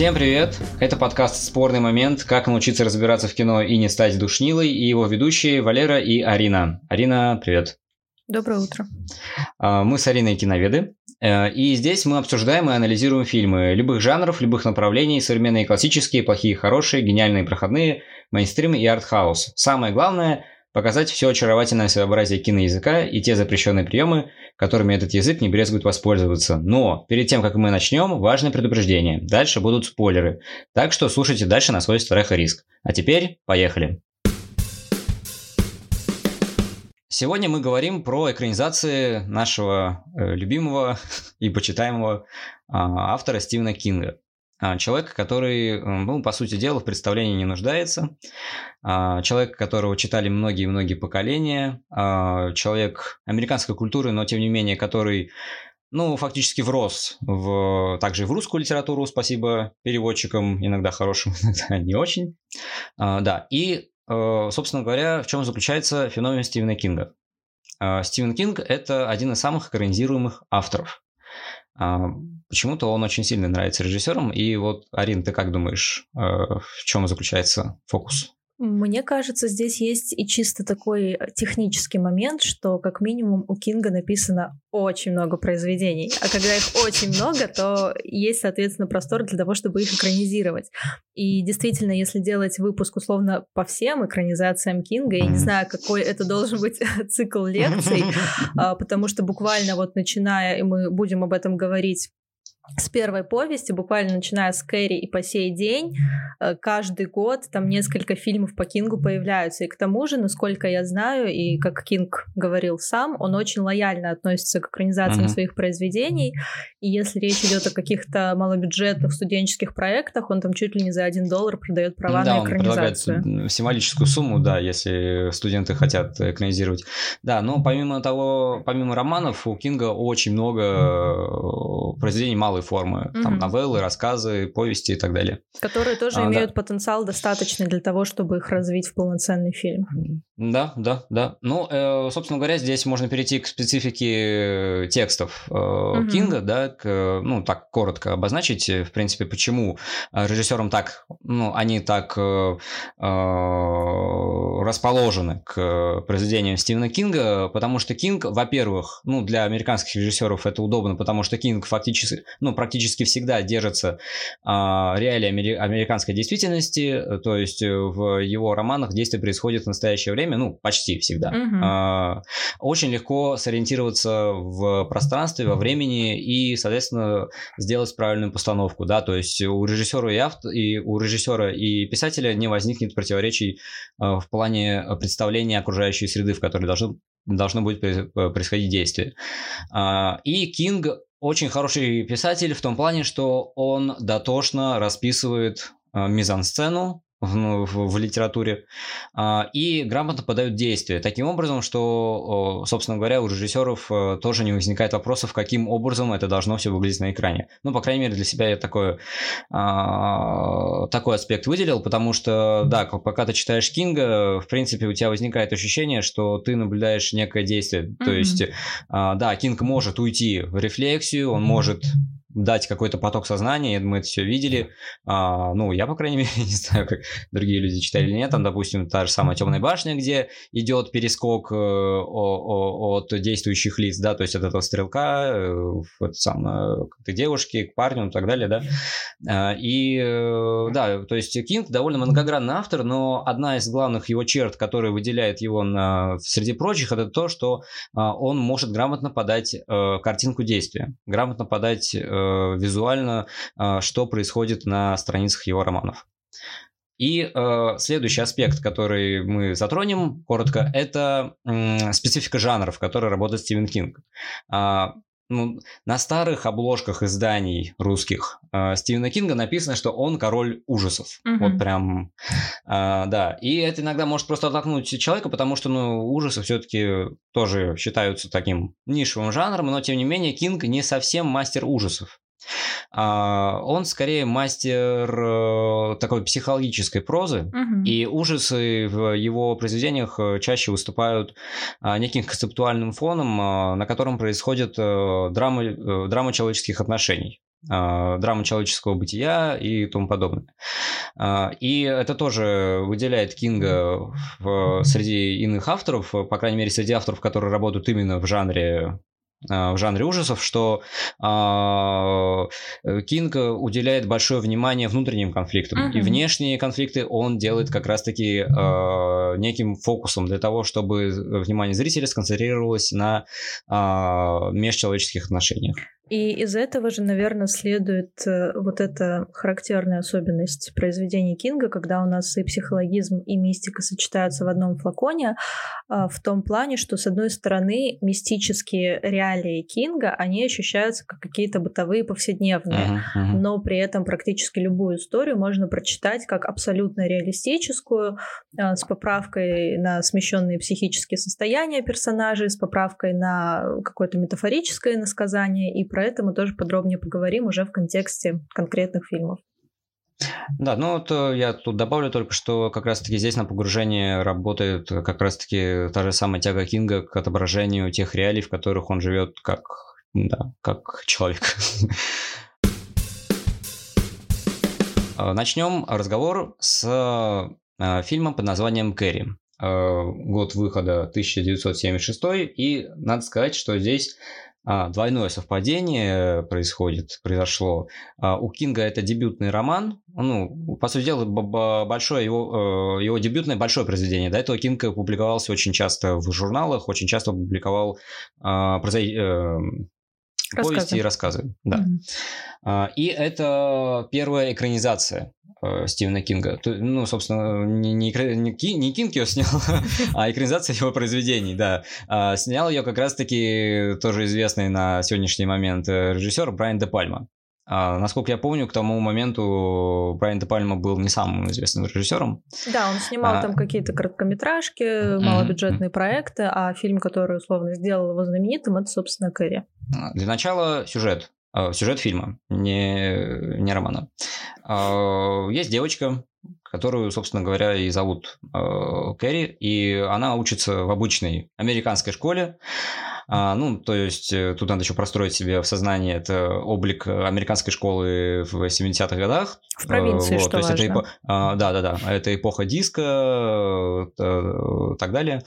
Всем привет! Это подкаст «Спорный момент. Как научиться разбираться в кино и не стать душнилой» и его ведущие Валера и Арина. Арина, привет! Доброе утро. А, мы с Ариной киноведы, э, и здесь мы обсуждаем и анализируем фильмы любых жанров, любых направлений, современные классические, плохие, хорошие, гениальные, проходные, мейнстрим и артхаус. Самое главное – показать все очаровательное своеобразие киноязыка и те запрещенные приемы, которыми этот язык не брезгует воспользоваться. Но перед тем, как мы начнем, важное предупреждение. Дальше будут спойлеры. Так что слушайте дальше на свой страх и риск. А теперь поехали. Сегодня мы говорим про экранизации нашего э, любимого и почитаемого э, автора Стивена Кинга. А, человек, который, ну, по сути дела, в представлении не нуждается. А, человек, которого читали многие-многие поколения. А, человек американской культуры, но тем не менее, который ну, фактически врос в, также в русскую литературу, спасибо переводчикам, иногда хорошим, иногда не очень. да, и Э, собственно говоря, в чем заключается феномен Стивена Кинга. Стивен Кинг – это один из самых экранизируемых авторов. Э, почему-то он очень сильно нравится режиссерам. И вот, Арин, ты как думаешь, в чем заключается фокус? Мне кажется, здесь есть и чисто такой э, технический момент, что как минимум у Кинга написано очень много произведений, а когда их очень много, то есть, соответственно, простор для того, чтобы их экранизировать. И действительно, если делать выпуск условно по всем экранизациям Кинга, я не знаю, какой это должен быть цикл лекций, а, потому что буквально вот начиная, и мы будем об этом говорить с первой повести, буквально начиная с Кэрри и по сей день, э, каждый год там несколько фильмов по Кингу появляются. И к тому же, насколько я знаю, и как Кинг говорил сам, он очень лояльно относится к экранизациям uh-huh. своих произведений. И если речь идет о каких-то малобюджетных студенческих проектах, он там чуть ли не за один доллар продает права да, на экранизацию. Он предлагает символическую сумму, да, если студенты хотят экранизировать. Да, но помимо того, помимо романов, у Кинга очень много э, произведений малой малой формы. Угу. Там новеллы, рассказы, повести и так далее. Которые тоже а, имеют да. потенциал достаточный для того, чтобы их развить в полноценный фильм. Да, да, да. Ну, э, собственно говоря, здесь можно перейти к специфике текстов э, угу. Кинга, да, к, ну, так коротко обозначить, в принципе, почему режиссерам так, ну, они так э, э, расположены к произведениям Стивена Кинга, потому что Кинг, во-первых, ну, для американских режиссеров это удобно, потому что Кинг фактически, ну, практически всегда держится а, реалии американской действительности, то есть э, в его романах действие происходит в настоящее время, ну, почти всегда. Угу. А, очень легко сориентироваться в пространстве, во времени и, соответственно, сделать правильную постановку, да, то есть у режиссера и, автор, и у режиссера и писателя не возникнет противоречий а, в плане представления окружающей среды, в которой должно должно будет происходить действие. А, и Кинг очень хороший писатель в том плане, что он дотошно расписывает э, мизансцену, в, в, в литературе, а, и грамотно подают действия. Таким образом, что, собственно говоря, у режиссеров э, тоже не возникает вопросов, каким образом это должно все выглядеть на экране. Ну, по крайней мере, для себя я такой, а, такой аспект выделил, потому что, да, пока ты читаешь Кинга, в принципе, у тебя возникает ощущение, что ты наблюдаешь некое действие. Mm-hmm. То есть, а, да, Кинг может уйти в рефлексию, он может дать какой-то поток сознания, мы это все видели. А, ну, я, по крайней мере, не знаю, как другие люди читали или нет. Там, допустим, та же самая темная башня, где идет перескок э, от действующих лиц, да, то есть от этого стрелка э, вот, сам, э, к девушке, к парню и так далее, да. А, и да, то есть Кинг довольно многогранный автор, но одна из главных его черт, которая выделяет его на, среди прочих, это то, что он может грамотно подать картинку действия, грамотно подать Э, визуально, э, что происходит на страницах его романов. И э, следующий аспект, который мы затронем коротко, это э, специфика жанров, в которой работает Стивен Кинг. А, ну, на старых обложках изданий русских э, Стивена Кинга написано, что он король ужасов. Mm-hmm. Вот прям, э, да. И это иногда может просто оттолкнуть человека, потому что, ну, ужасы все-таки тоже считаются таким нишевым жанром, но тем не менее Кинг не совсем мастер ужасов. А, он скорее мастер э, такой психологической прозы, угу. и ужасы в его произведениях э, чаще выступают а, неким концептуальным фоном, а, на котором происходит э, драма, драма человеческих отношений. драма человеческого бытия и тому подобное. И это тоже выделяет Кинга в, среди иных авторов, по крайней мере, среди авторов, которые работают именно в жанре в жанре ужасов, что э, Кинг уделяет большое внимание внутренним конфликтам. Uh-huh. И внешние конфликты он делает как раз-таки э, неким фокусом для того, чтобы внимание зрителя сконцентрировалось на э, межчеловеческих отношениях. И из этого же, наверное, следует э, вот эта характерная особенность произведений Кинга, когда у нас и психологизм, и мистика сочетаются в одном флаконе, а, в том плане, что, с одной стороны, мистические реалии Кинга, они ощущаются как какие-то бытовые, повседневные, uh-huh, uh-huh. но при этом практически любую историю можно прочитать как абсолютно реалистическую, а, с поправкой на смещенные психические состояния персонажей, с поправкой на какое-то метафорическое насказание и про про это мы тоже подробнее поговорим уже в контексте конкретных фильмов. Да, ну вот э, я тут добавлю только, что как раз-таки здесь на погружение работает как раз-таки та же самая тяга Кинга к отображению тех реалий, в которых он живет как, да, как человек. Э, Начнем разговор с э, фильмом под названием «Кэрри». Год выхода 1976, и надо сказать, что здесь двойное совпадение происходит, произошло. А, у Кинга это дебютный роман, ну, по сути дела, большое его, э, его дебютное большое произведение. До этого Кинг публиковался очень часто в журналах, очень часто публиковал а, э, повести и рассказы. Да. Mm-hmm. И это первая экранизация Э, Стивена Кинга. Ну, собственно, не, не, не, не Кинг ее снял, а экранизация его произведений, да. А, снял ее как раз-таки тоже известный на сегодняшний момент э, режиссер Брайан Де Пальма. А, насколько я помню, к тому моменту Брайан Де Пальма был не самым известным режиссером. Да, он снимал а... там какие-то короткометражки, малобюджетные mm-hmm. проекты, а фильм, который условно сделал его знаменитым, это, собственно, Кэрри. Для начала сюжет. Э, сюжет фильма, не, не романа. Э, есть девочка, которую, собственно говоря, и зовут э, Кэрри, и она учится в обычной американской школе. А, ну, то есть э, тут надо еще простроить себе в сознании это облик американской школы в 70-х годах. В провинции, вот, что то есть важно. Это эпо... а, да, да, да. Это эпоха диска, э, так далее.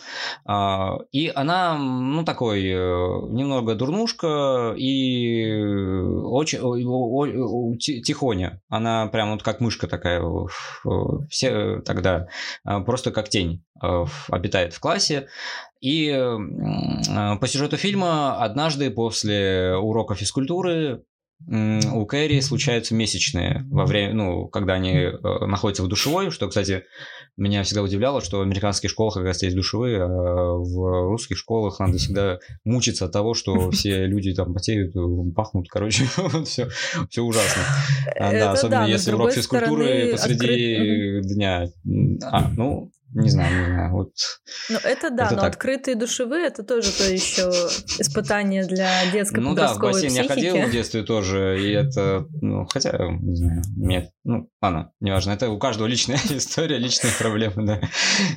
А, и она, ну, такой э, немного дурнушка и очень о, тихоня. Она прям вот как мышка такая. Все тогда просто как тень обитает в классе. И по сюжету фильма однажды после урока физкультуры у Кэрри случаются месячные во время, ну, когда они э, находятся в душевой, что, кстати, меня всегда удивляло, что в американских школах как раз есть душевые, а в русских школах надо всегда мучиться от того, что все люди там потеют, пахнут, короче, все, все ужасно. А, да, особенно если урок физкультуры посреди дня. А, ну, не знаю, не знаю. Вот ну, это да, это но так. открытые душевые это тоже то еще испытание для детской ну, да, в бассейн психики. я ходил в детстве тоже, и это, ну, хотя, не знаю, нет, ну, ладно, неважно, это у каждого личная история, личные проблемы, да.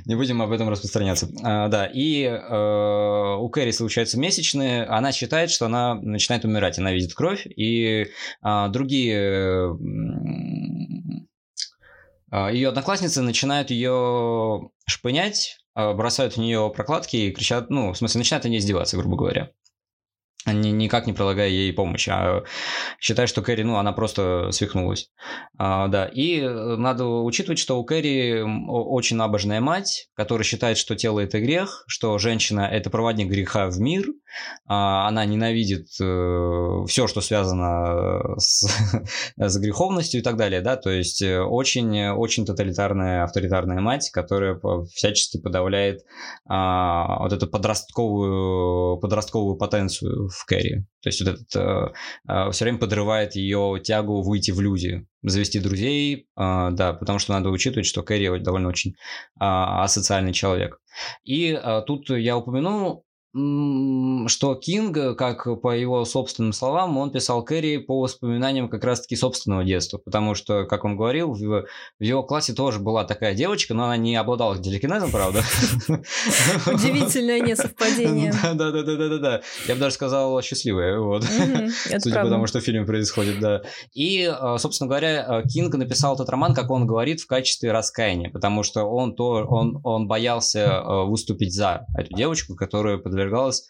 Не будем об этом распространяться. А, да, и э, у Кэрри случаются месячные, она считает, что она начинает умирать, она видит кровь, и э, другие ее одноклассницы начинают ее шпынять, а, бросают в нее прокладки и кричат, ну, в смысле, начинают они издеваться, грубо говоря никак не прилагая ей помощи, а считая, что Кэрри, ну, она просто свихнулась. А, да, и э, надо учитывать, что у Кэрри очень набожная мать, которая считает, что тело – это грех, что женщина – это проводник греха в мир, а, она ненавидит э, все, что связано с, с греховностью и так далее, да, то есть э, очень, очень тоталитарная, авторитарная мать, которая всячески подавляет а, вот эту подростковую, подростковую потенцию в Кэрри. То есть вот этот э, э, все время подрывает ее тягу выйти в люди, завести друзей, э, да, потому что надо учитывать, что Кэрри довольно очень э, асоциальный человек. И э, тут я упомяну что Кинг, как по его собственным словам, он писал Кэрри по воспоминаниям как раз-таки собственного детства, потому что, как он говорил, в, в его классе тоже была такая девочка, но она не обладала телекинезом, правда. Удивительное несовпадение. Да-да-да-да-да. Я бы даже сказал счастливая, вот. Судя по тому, что в фильме происходит, да. И, а, собственно говоря, Кинг написал этот роман, как он говорит, в качестве раскаяния, потому что он то, он, боялся а, выступить за эту девочку, которая подвергалась,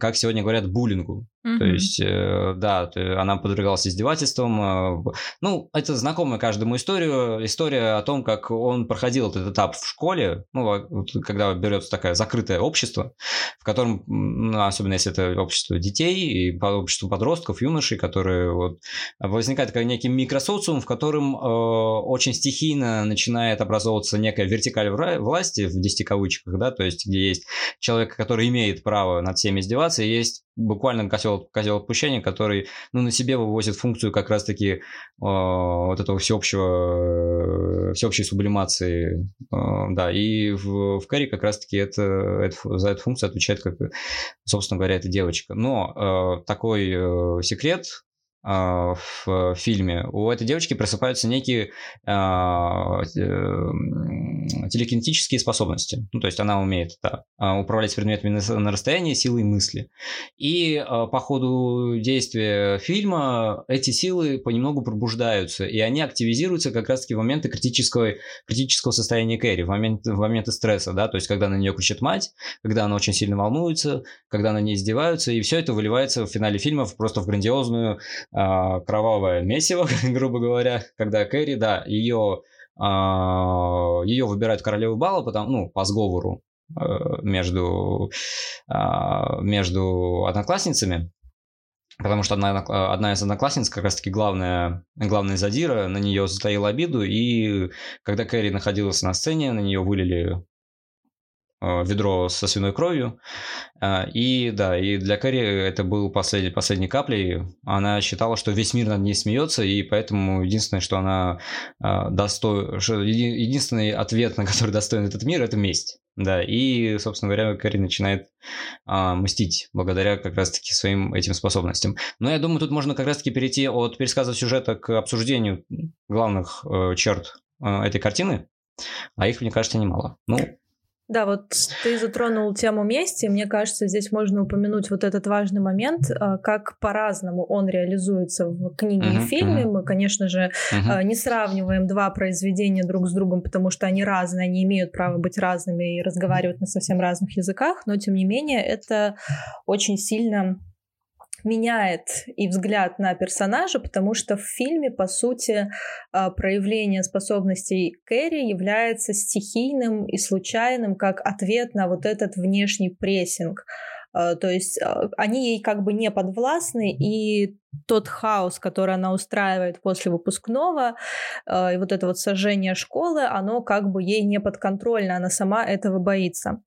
как сегодня говорят, буллингу. Mm-hmm. То есть, э, да, она подвергалась издевательствам. Э, ну, это знакомая каждому историю. История о том, как он проходил этот этап в школе, ну, когда берется такое закрытое общество, в котором, ну, особенно если это общество детей и общество подростков, юношей, которые вот, возникает как некий микросоциум, в котором э, очень стихийно начинает образовываться некая вертикаль власти, в 10 кавычках, да, то есть где есть человек, который имеет право над всеми издеваться, и есть буквально козел, козел отпущения, который ну, на себе вывозит функцию как раз-таки э, вот этого всеобщего, всеобщей сублимации. Э, да, и в, в Кэрри как раз-таки это, это, за эту функцию отвечает, как, собственно говоря, эта девочка. Но э, такой э, секрет в фильме, у этой девочки просыпаются некие а, телекинетические способности. Ну, то есть она умеет да, управлять предметами на, расстоянии силой мысли. И а, по ходу действия фильма эти силы понемногу пробуждаются, и они активизируются как раз-таки в моменты критического, критического состояния Кэрри, в, момент, в моменты стресса, да, то есть когда на нее кричит мать, когда она очень сильно волнуется, когда на ней издеваются, и все это выливается в финале фильма просто в грандиозную а, кровавое месиво, грубо говоря, когда Кэрри, да, ее, а, ее выбирают королеву бала, потому, ну, по сговору э, между, а, между одноклассницами, Потому что одна, одна из одноклассниц, как раз-таки главная, главная задира, на нее затаила обиду, и когда Кэрри находилась на сцене, на нее вылили ведро со свиной кровью. Э, и да, и для Кэрри это был последний, последней каплей. Она считала, что весь мир над ней смеется, и поэтому единственное, что она э, достоин... Единственный ответ, на который достоин этот мир, это месть. Да, и, собственно говоря, Кэрри начинает а, мстить благодаря как раз-таки своим этим способностям. Но я думаю, тут можно как раз-таки перейти от пересказа сюжета к обсуждению главных э, черт э, этой картины, а их, мне кажется, немало. Ну, да, вот ты затронул тему мести. Мне кажется, здесь можно упомянуть вот этот важный момент, а, как по-разному он реализуется в книге uh-huh, и фильме. Uh-huh. Мы, конечно же, uh-huh. не сравниваем два произведения друг с другом, потому что они разные, они имеют право быть разными и разговаривать на совсем разных языках, но тем не менее это очень сильно меняет и взгляд на персонажа, потому что в фильме, по сути, а, проявление способностей Кэрри является стихийным и случайным как ответ на вот этот внешний прессинг. А, то есть а, они ей как бы не подвластны, и тот хаос, который она устраивает после выпускного, и вот это вот сожжение школы, оно как бы ей не подконтрольно, она сама этого боится.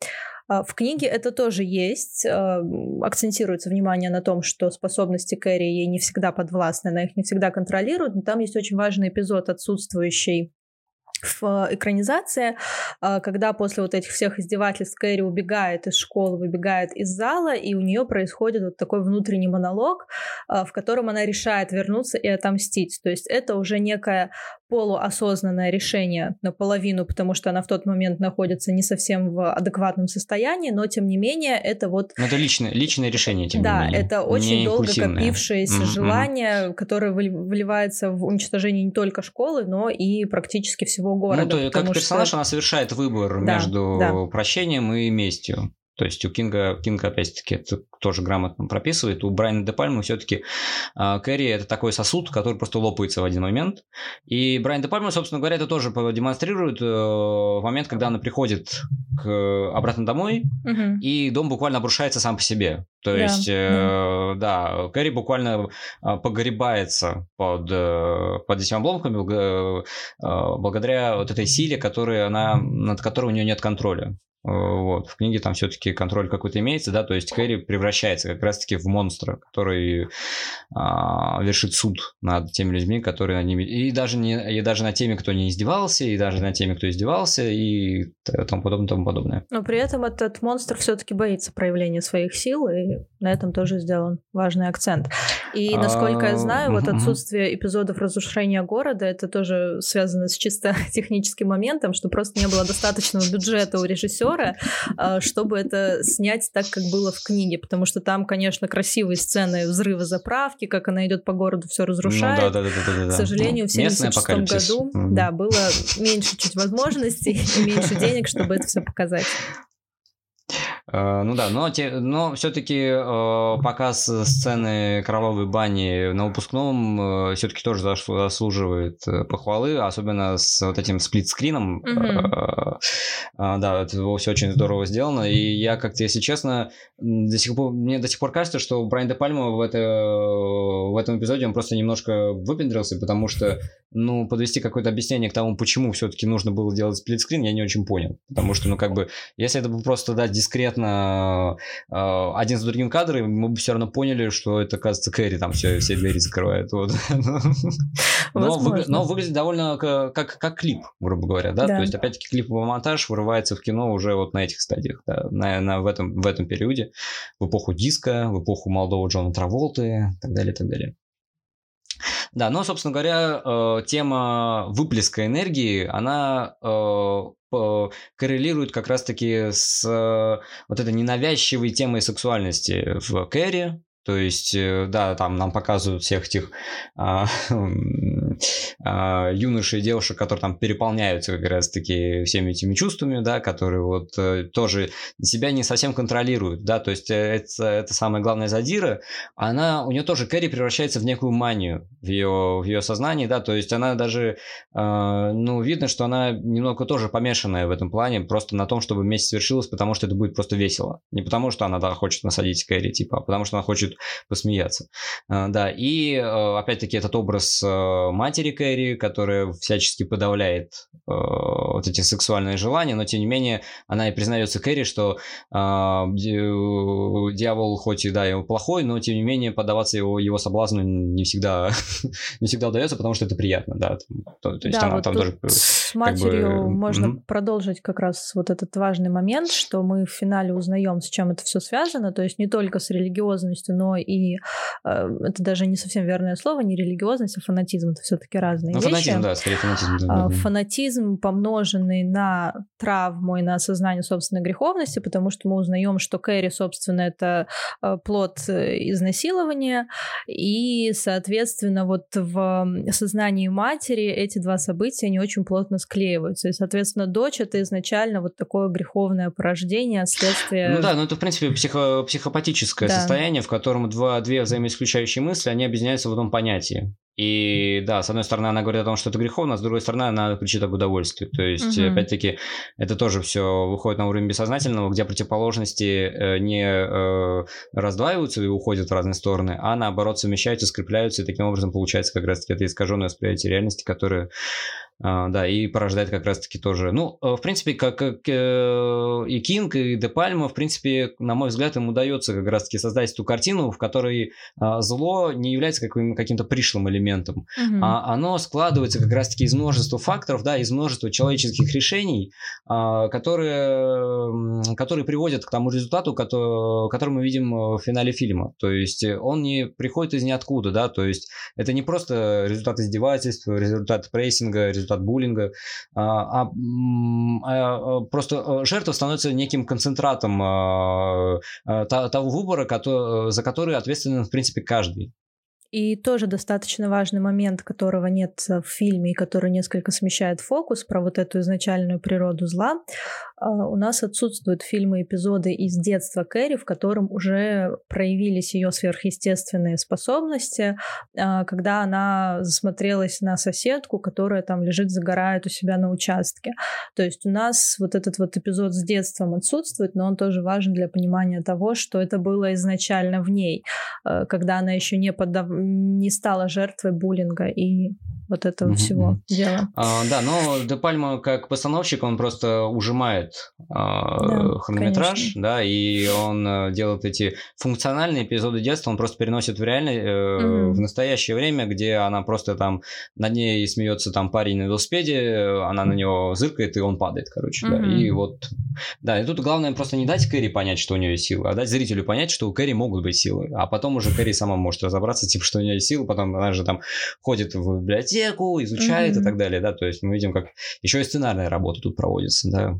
А, в книге это тоже есть. А, акцентируется внимание на том, что способности Кэрри ей не всегда подвластны, она их не всегда контролирует, но там есть очень важный эпизод, отсутствующий в экранизации, а, когда после вот этих всех издевательств Кэрри убегает из школы, выбегает из зала, и у нее происходит вот такой внутренний монолог, в котором она решает вернуться и отомстить. То есть это уже некая полуосознанное решение наполовину, потому что она в тот момент находится не совсем в адекватном состоянии, но тем не менее это вот... Но это личное, личное решение, тем да, не менее. Да, это очень долго копившееся mm-hmm. желание, которое выливается в уничтожение не только школы, но и практически всего города. Ну, то как персонаж что... она совершает выбор да, между да. прощением и местью. То есть у Кинга, Кинга опять-таки, это тоже грамотно прописывает. У Брайана Де Пальмы все-таки э, Кэрри это такой сосуд, который просто лопается в один момент. И Брайан Де Пальма, собственно говоря, это тоже демонстрирует э, в момент, когда она приходит к, обратно домой, угу. и дом буквально обрушается сам по себе. То да, есть, э, да, Кэрри буквально а, погребается под, э, под этими обломками э, благодаря вот этой силе, которой она, над которой у нее нет контроля. Э, вот. В книге там все-таки контроль какой-то имеется, да, то есть Кэрри превращается как раз-таки в монстра, который а, вершит суд над теми людьми, которые над ними... И даже, не, и даже над теми, кто не издевался, и даже над теми, кто издевался, и тому подобное, тому подобное. Но при этом этот монстр все-таки боится проявления своих сил, и на этом тоже сделан важный акцент. И, насколько я знаю, вот отсутствие эпизодов разрушения города, это тоже связано с чисто техническим моментом, что просто не было достаточного бюджета у режиссера, а, чтобы это снять так, как было в книге, потому что там, конечно, красивые сцены взрыва заправки, как она идет по городу, все разрушает. Ну, да, да, да, да, да. К сожалению, в 1976 году, да, было меньше чуть возможностей и меньше денег, чтобы это все показать. Э, ну да, но, те, но все-таки э, показ сцены кровавой бани на выпускном э, все-таки тоже заслуживает э, похвалы, особенно с вот этим сплитскрином. Э, да, это все очень здорово сделано. И я как-то, если честно, до сих пор, мне до сих пор кажется, что Брайан де Пальма в, это, в этом эпизоде он просто немножко выпендрился, потому что ну, подвести какое-то объяснение к тому, почему все-таки нужно было делать сплитскрин, я не очень понял. Потому что, ну, как бы, если это бы просто дать дискретно э, один за другим кадры, мы бы все равно поняли, что это, кажется, Кэрри там все, все двери закрывает. Вот. Но, вы, но выглядит довольно как, как, как клип, грубо говоря, да? да. То есть, опять-таки, клиповый монтаж вырывается в кино уже вот на этих стадиях, да, на, на, в, этом, в этом периоде, в эпоху диска, в эпоху молодого Джона Траволты и так далее, и так далее. Да, но, собственно говоря, э, тема выплеска энергии, она э, коррелирует как раз-таки с э, вот этой ненавязчивой темой сексуальности в Кэрри, то есть, да, там нам показывают всех этих а, а, юношей и девушек, которые там переполняются как раз-таки всеми этими чувствами, да, которые вот э, тоже себя не совсем контролируют, да, то есть э, это, это самая главная задира, она, у нее тоже Кэрри превращается в некую манию в ее, в ее сознании, да, то есть она даже, э, ну, видно, что она немного тоже помешанная в этом плане, просто на том, чтобы вместе свершилось, потому что это будет просто весело. Не потому, что она, да, хочет насадить Кэрри, типа, а потому что она хочет посмеяться. Э, да, и, э, опять-таки, этот образ э, матери Кэрри, которая всячески подавляет э, вот эти сексуальные желания, но тем не менее она и признается Кэрри, что э, дьявол хоть и да, его плохой, но тем не менее поддаваться его, его соблазну не всегда, не всегда удается, потому что это приятно, да. То, то есть да, она вот там тоже... Матерью бы... можно mm-hmm. продолжить как раз вот этот важный момент, что мы в финале узнаем, с чем это все связано, то есть не только с религиозностью, но и э, это даже не совсем верное слово, не религиозность, а фанатизм, это все-таки разные ну, вещи. Фанатизм, да, скорее фанатизм. Да, да. Фанатизм, помноженный на травму и на осознание собственной греховности, потому что мы узнаем, что Кэрри, собственно, это э, плод э, изнасилования, и, соответственно, вот в сознании матери эти два события, они очень плотно склеиваются, и, соответственно, дочь — это изначально вот такое греховное порождение, следствие... Ну да, ну это, в принципе, психо психопатическое да. состояние, в котором два, две взаимоисключающие мысли, они объединяются в одном понятии. И да, с одной стороны, она говорит о том, что это греховно, а с другой стороны, она кричит об удовольствии. То есть, угу. опять-таки, это тоже все выходит на уровень бессознательного, где противоположности э, не э, раздваиваются и уходят в разные стороны, а наоборот совмещаются, скрепляются, и таким образом получается как раз-таки это искаженное восприятие реальности, которое а, да, и порождает как раз-таки тоже. Ну, э, в принципе, как, как э, и Кинг, и Де Пальма, в принципе, на мой взгляд, им удается как раз-таки создать эту картину, в которой а, зло не является каким- каким-то пришлым элементом, угу. а оно складывается как раз-таки из множества факторов, да, из множества человеческих решений, а, которые, которые приводят к тому результату, который, который мы видим в финале фильма. То есть он не приходит из ниоткуда, да, то есть это не просто результат издевательств, результат прессинга, результат результат буллинга, а, а, а просто э, жертва становится неким концентратом а, того выбора, за который ответственен, в принципе, каждый. И тоже достаточно важный момент, которого нет в фильме и который несколько смещает фокус про вот эту изначальную природу зла. А, у нас отсутствуют фильмы, эпизоды из детства Кэрри, в котором уже проявились ее сверхъестественные способности, а, когда она засмотрелась на соседку, которая там лежит, загорает у себя на участке. То есть у нас вот этот вот эпизод с детством отсутствует, но он тоже важен для понимания того, что это было изначально в ней, а, когда она еще не поддав не стала жертвой буллинга и вот этого mm-hmm. всего дела. А, да, но Де Пальма как постановщик, он просто ужимает а, да, хронометраж, конечно. да, и он э, делает эти функциональные эпизоды детства, он просто переносит в реальное, э, mm-hmm. в настоящее время, где она просто там над ней смеется там парень на велосипеде, она на него зыркает, и он падает, короче, mm-hmm. да, и вот, да, и тут главное просто не дать Кэрри понять, что у нее есть силы, а дать зрителю понять, что у Кэрри могут быть силы, а потом уже Кэрри сама может разобраться, типа, что у нее есть силы, потом она же там ходит в библиотеку, изучает mm-hmm. и так далее, да, то есть мы видим, как еще и сценарная работа тут проводится, да,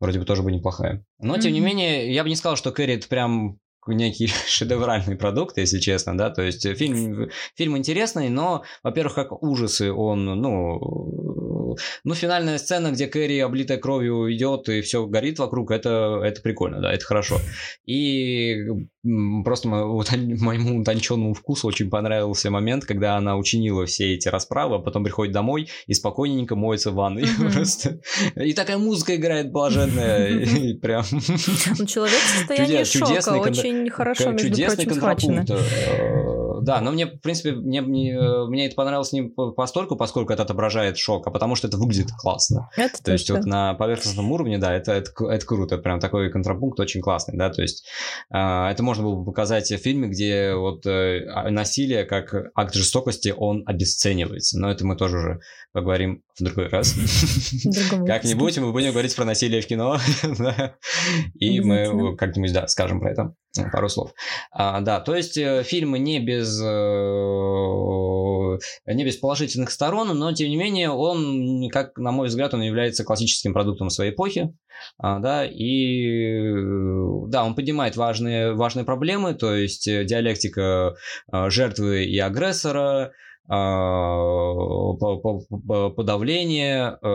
вроде бы тоже бы неплохая. Но, mm-hmm. тем не менее, я бы не сказал, что Кэрри это прям некий шедевральный продукт, если честно, да, то есть фильм, фильм интересный, но, во-первых, как ужасы он, ну, ну, финальная сцена, где Кэрри, облитая кровью, идет и все горит вокруг, это, это прикольно, да, это хорошо. И просто моему утонченному вкусу очень понравился момент, когда она учинила все эти расправы, а потом приходит домой и спокойненько моется в ванной. Mm-hmm. Просто. И такая музыка играет блаженная. И прям... Ну, человек в состоянии шока, очень хорошо, между прочим, схвачено да, но мне, в принципе, мне, мне, э, мне это понравилось не постольку, поскольку это отображает шок, а потому что это выглядит классно. Это то есть вот на поверхностном уровне, да, это, это, это круто, прям такой контрапункт очень классный, да, то есть э, это можно было бы показать в фильме, где вот э, а, насилие как акт жестокости, он обесценивается, но это мы тоже уже поговорим в другой раз. Как-нибудь мы будем говорить про насилие в кино, и мы как-нибудь, да, скажем про это пару слов. А, да, то есть э, фильмы не без, э, не без положительных сторон, но тем не менее он, как на мой взгляд, он является классическим продуктом своей эпохи. А, да, и да, он поднимает важные, важные проблемы, то есть диалектика э, жертвы и агрессора, подавление, э,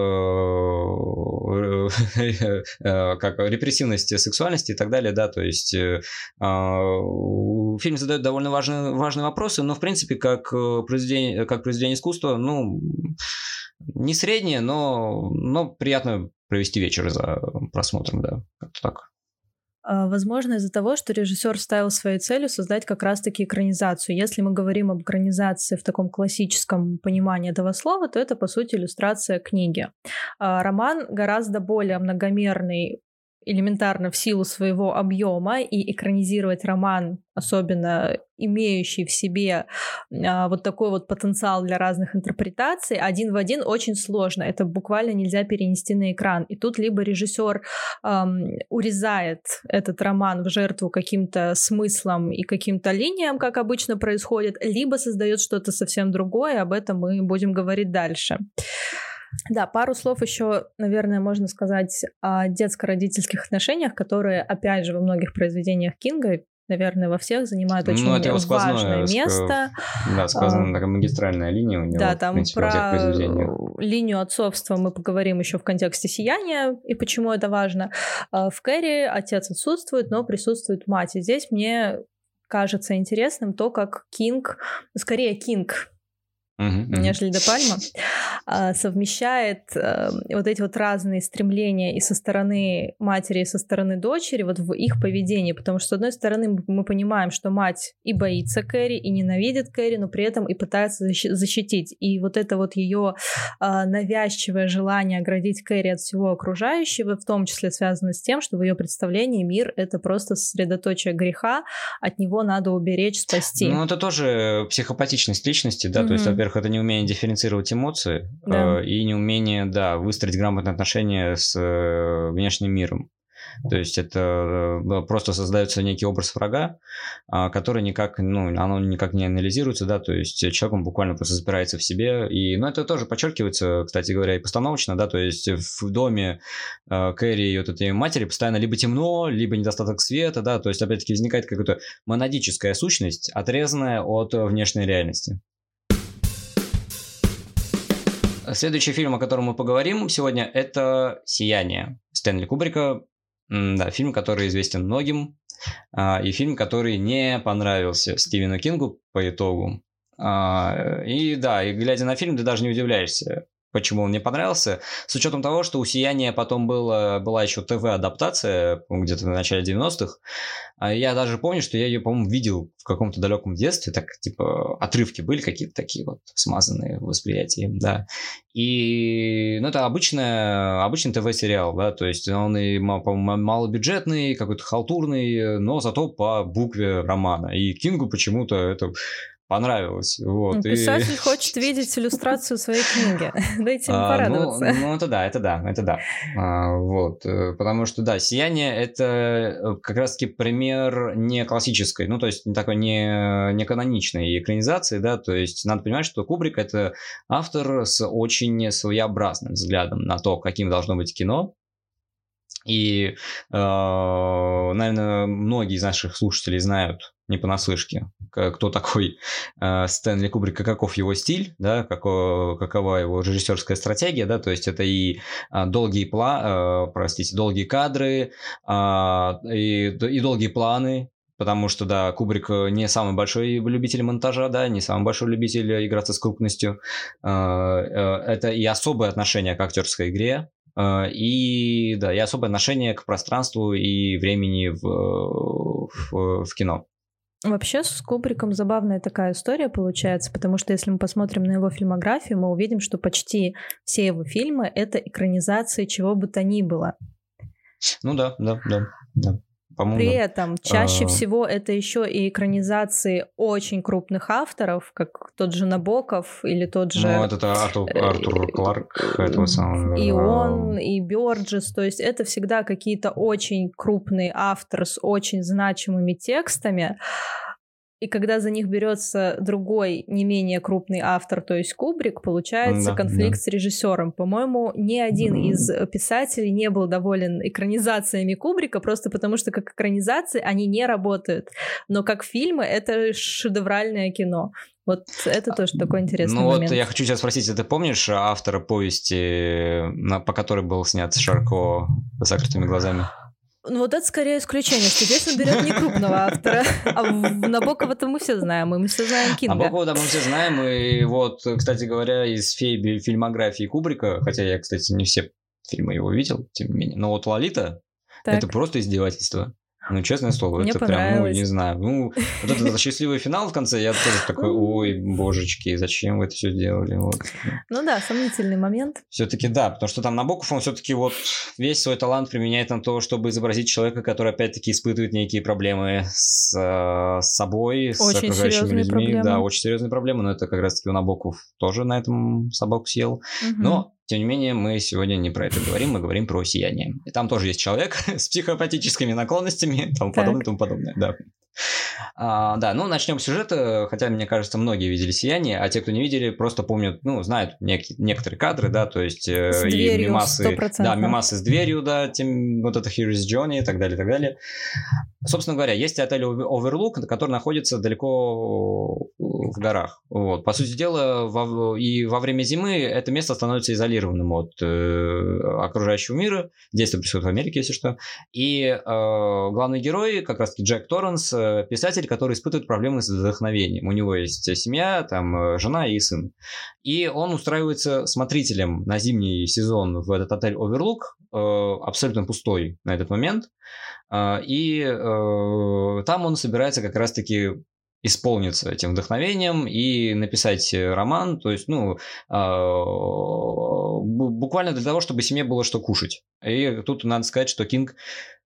э, как репрессивности сексуальности и так далее, да, то есть э, а, фильм задает довольно важные, важные вопросы, но в принципе как произведение, как произведение искусства, ну, не среднее, но, но приятно провести вечер за просмотром, да, как-то так. А, возможно, из-за того, что режиссер ставил своей целью создать как раз-таки экранизацию. Если мы говорим об экранизации в таком классическом понимании этого слова, то это, по сути, иллюстрация книги. А, роман гораздо более многомерный элементарно в силу своего объема и экранизировать роман, особенно имеющий в себе а, вот такой вот потенциал для разных интерпретаций, один в один очень сложно. Это буквально нельзя перенести на экран. И тут либо режиссер эм, урезает этот роман в жертву каким-то смыслом и каким-то линиям, как обычно происходит, либо создает что-то совсем другое. Об этом мы будем говорить дальше. Да, пару слов еще, наверное, можно сказать о детско-родительских отношениях, которые, опять же, во многих произведениях Кинга наверное, во всех занимают очень ну, это важное место. Да, сказано, а, такая магистральная линия у него. Да, там принципе, про линию отцовства мы поговорим еще в контексте сияния и почему это важно. А, в Кэрри отец отсутствует, но присутствует мать. И здесь мне кажется интересным то, как Кинг, скорее Кинг uh-huh, нежели Де Пальма, а, совмещает э, вот эти вот разные стремления и со стороны матери, и со стороны дочери вот в их поведении, потому что, с одной стороны, мы понимаем, что мать и боится Кэрри, и ненавидит Кэрри, но при этом и пытается защитить. И вот это вот ее а, навязчивое желание оградить Кэрри от всего окружающего, в том числе связано с тем, что в ее представлении мир — это просто сосредоточие греха, от него надо уберечь, спасти. Ну, это тоже психопатичность личности, да, mm-hmm. то есть, во-первых, это неумение дифференцировать эмоции да. э, и неумение, да, выстроить грамотные отношения с э, внешним миром. То есть это э, просто создается некий образ врага, а, который никак, ну, оно никак не анализируется, да, то есть человек он буквально просто запирается в себе. И, ну, это тоже подчеркивается, кстати говоря, и постановочно, да, то есть в доме э, Кэрри и вот этой матери постоянно либо темно, либо недостаток света, да, то есть опять-таки возникает какая-то монадическая сущность, отрезанная от внешней реальности. Следующий фильм, о котором мы поговорим сегодня, это «Сияние» Стэнли Кубрика. Да, фильм, который известен многим, а, и фильм, который не понравился Стивену Кингу по итогу. А, и да, и глядя на фильм, ты даже не удивляешься, почему он мне понравился. С учетом того, что у «Сияния» потом было, была еще ТВ-адаптация, где-то в начале 90-х. А я даже помню, что я ее, по-моему, видел в каком-то далеком детстве. Так, типа, отрывки были какие-то такие вот смазанные в восприятии, да. И, ну, это обычная, обычный ТВ-сериал, да, то есть он и, по-моему, малобюджетный, какой-то халтурный, но зато по букве романа. И Кингу почему-то это понравилось. Вот, Писатель и... хочет видеть иллюстрацию своей книги. Дайте ему а, порадоваться. Ну, ну, это да, это да, это да. А, вот, э, потому что, да, «Сияние» — это э, как раз-таки пример не классической, ну, то есть не такой не, не каноничной экранизации, да, то есть надо понимать, что Кубрик — это автор с очень своеобразным взглядом на то, каким должно быть кино, и, э, наверное, многие из наших слушателей знают не понаслышке, кто такой э, Стэнли Кубрик, каков его стиль, да, какого, какова его режиссерская стратегия, да, то есть это и э, долгие пла, э, простите, долгие кадры, э, и, и долгие планы, потому что, да, Кубрик не самый большой любитель монтажа, да, не самый большой любитель играться с крупностью. Это и особое отношение к актерской игре, и, да, и особое отношение к пространству и времени в, в, в кино. Вообще с Кубриком забавная такая история получается, потому что если мы посмотрим на его фильмографию, мы увидим, что почти все его фильмы — это экранизации чего бы то ни было. Ну да, да, да, да. При этом чаще а... всего это еще и экранизации очень крупных авторов, как тот же Набоков или тот же... Ну, это Артур, э, Артур Кларк этого самого... И он, и Бёрджес, то есть это всегда какие-то очень крупные авторы с очень значимыми текстами, и когда за них берется другой, не менее крупный автор, то есть Кубрик, получается да, конфликт да. с режиссером. По-моему, ни один mm. из писателей не был доволен экранизациями Кубрика, просто потому что как экранизации они не работают. Но как фильмы это шедевральное кино. Вот это тоже такой интересный ну, момент. вот я хочу тебя спросить, а ты помнишь автора повести, по которой был снят Шарко с закрытыми глазами? Ну вот это скорее исключение, что здесь он берет не крупного автора, а Набокова-то мы все знаем, и мы все знаем Кинга. Набокова, да, мы все знаем, и вот, кстати говоря, из фей фильмографии Кубрика, хотя я, кстати, не все фильмы его видел, тем не менее, но вот «Лолита» это просто издевательство. Ну, честное слово, Мне это прям, ну, не знаю. Ну, вот этот счастливый финал в конце, я тоже такой, ой, божечки, зачем вы это все сделали? Вот. Ну да, сомнительный момент. Все-таки да, потому что там Набоков, он все-таки вот весь свой талант применяет на то, чтобы изобразить человека, который опять-таки испытывает некие проблемы с, э, с собой, очень с окружающими людьми. Проблемы. Да, очень серьезные проблемы, но это как раз-таки у Набоков тоже на этом собаку съел. Угу. Но тем не менее, мы сегодня не про это говорим, мы говорим про сияние. И там тоже есть человек с психопатическими наклонностями и тому так. подобное, тому подобное, да. А, да, ну начнем с сюжета, хотя, мне кажется, многие видели «Сияние», а те, кто не видели, просто помнят, ну, знают нек- некоторые кадры, да, то есть э, с дверью, и мимасы, 100%. да, мимасы с дверью, да, тем, вот это Here's Johnny и так далее, и так далее. Собственно говоря, есть отель Overlook, который находится далеко в горах. Вот. По сути дела, во, и во время зимы это место становится изолированным от э, окружающего мира. Действие происходит в Америке, если что. И э, главный герой, как раз таки Джек Торренс, э, писатель, который испытывает проблемы с вдохновением. У него есть семья, там э, жена и сын. И он устраивается смотрителем на зимний сезон в этот отель Overlook, э, абсолютно пустой на этот момент. Э, и э, там он собирается как раз-таки исполниться этим вдохновением и написать роман, то есть, ну, буквально для того, чтобы семье было что кушать. И тут надо сказать, что Кинг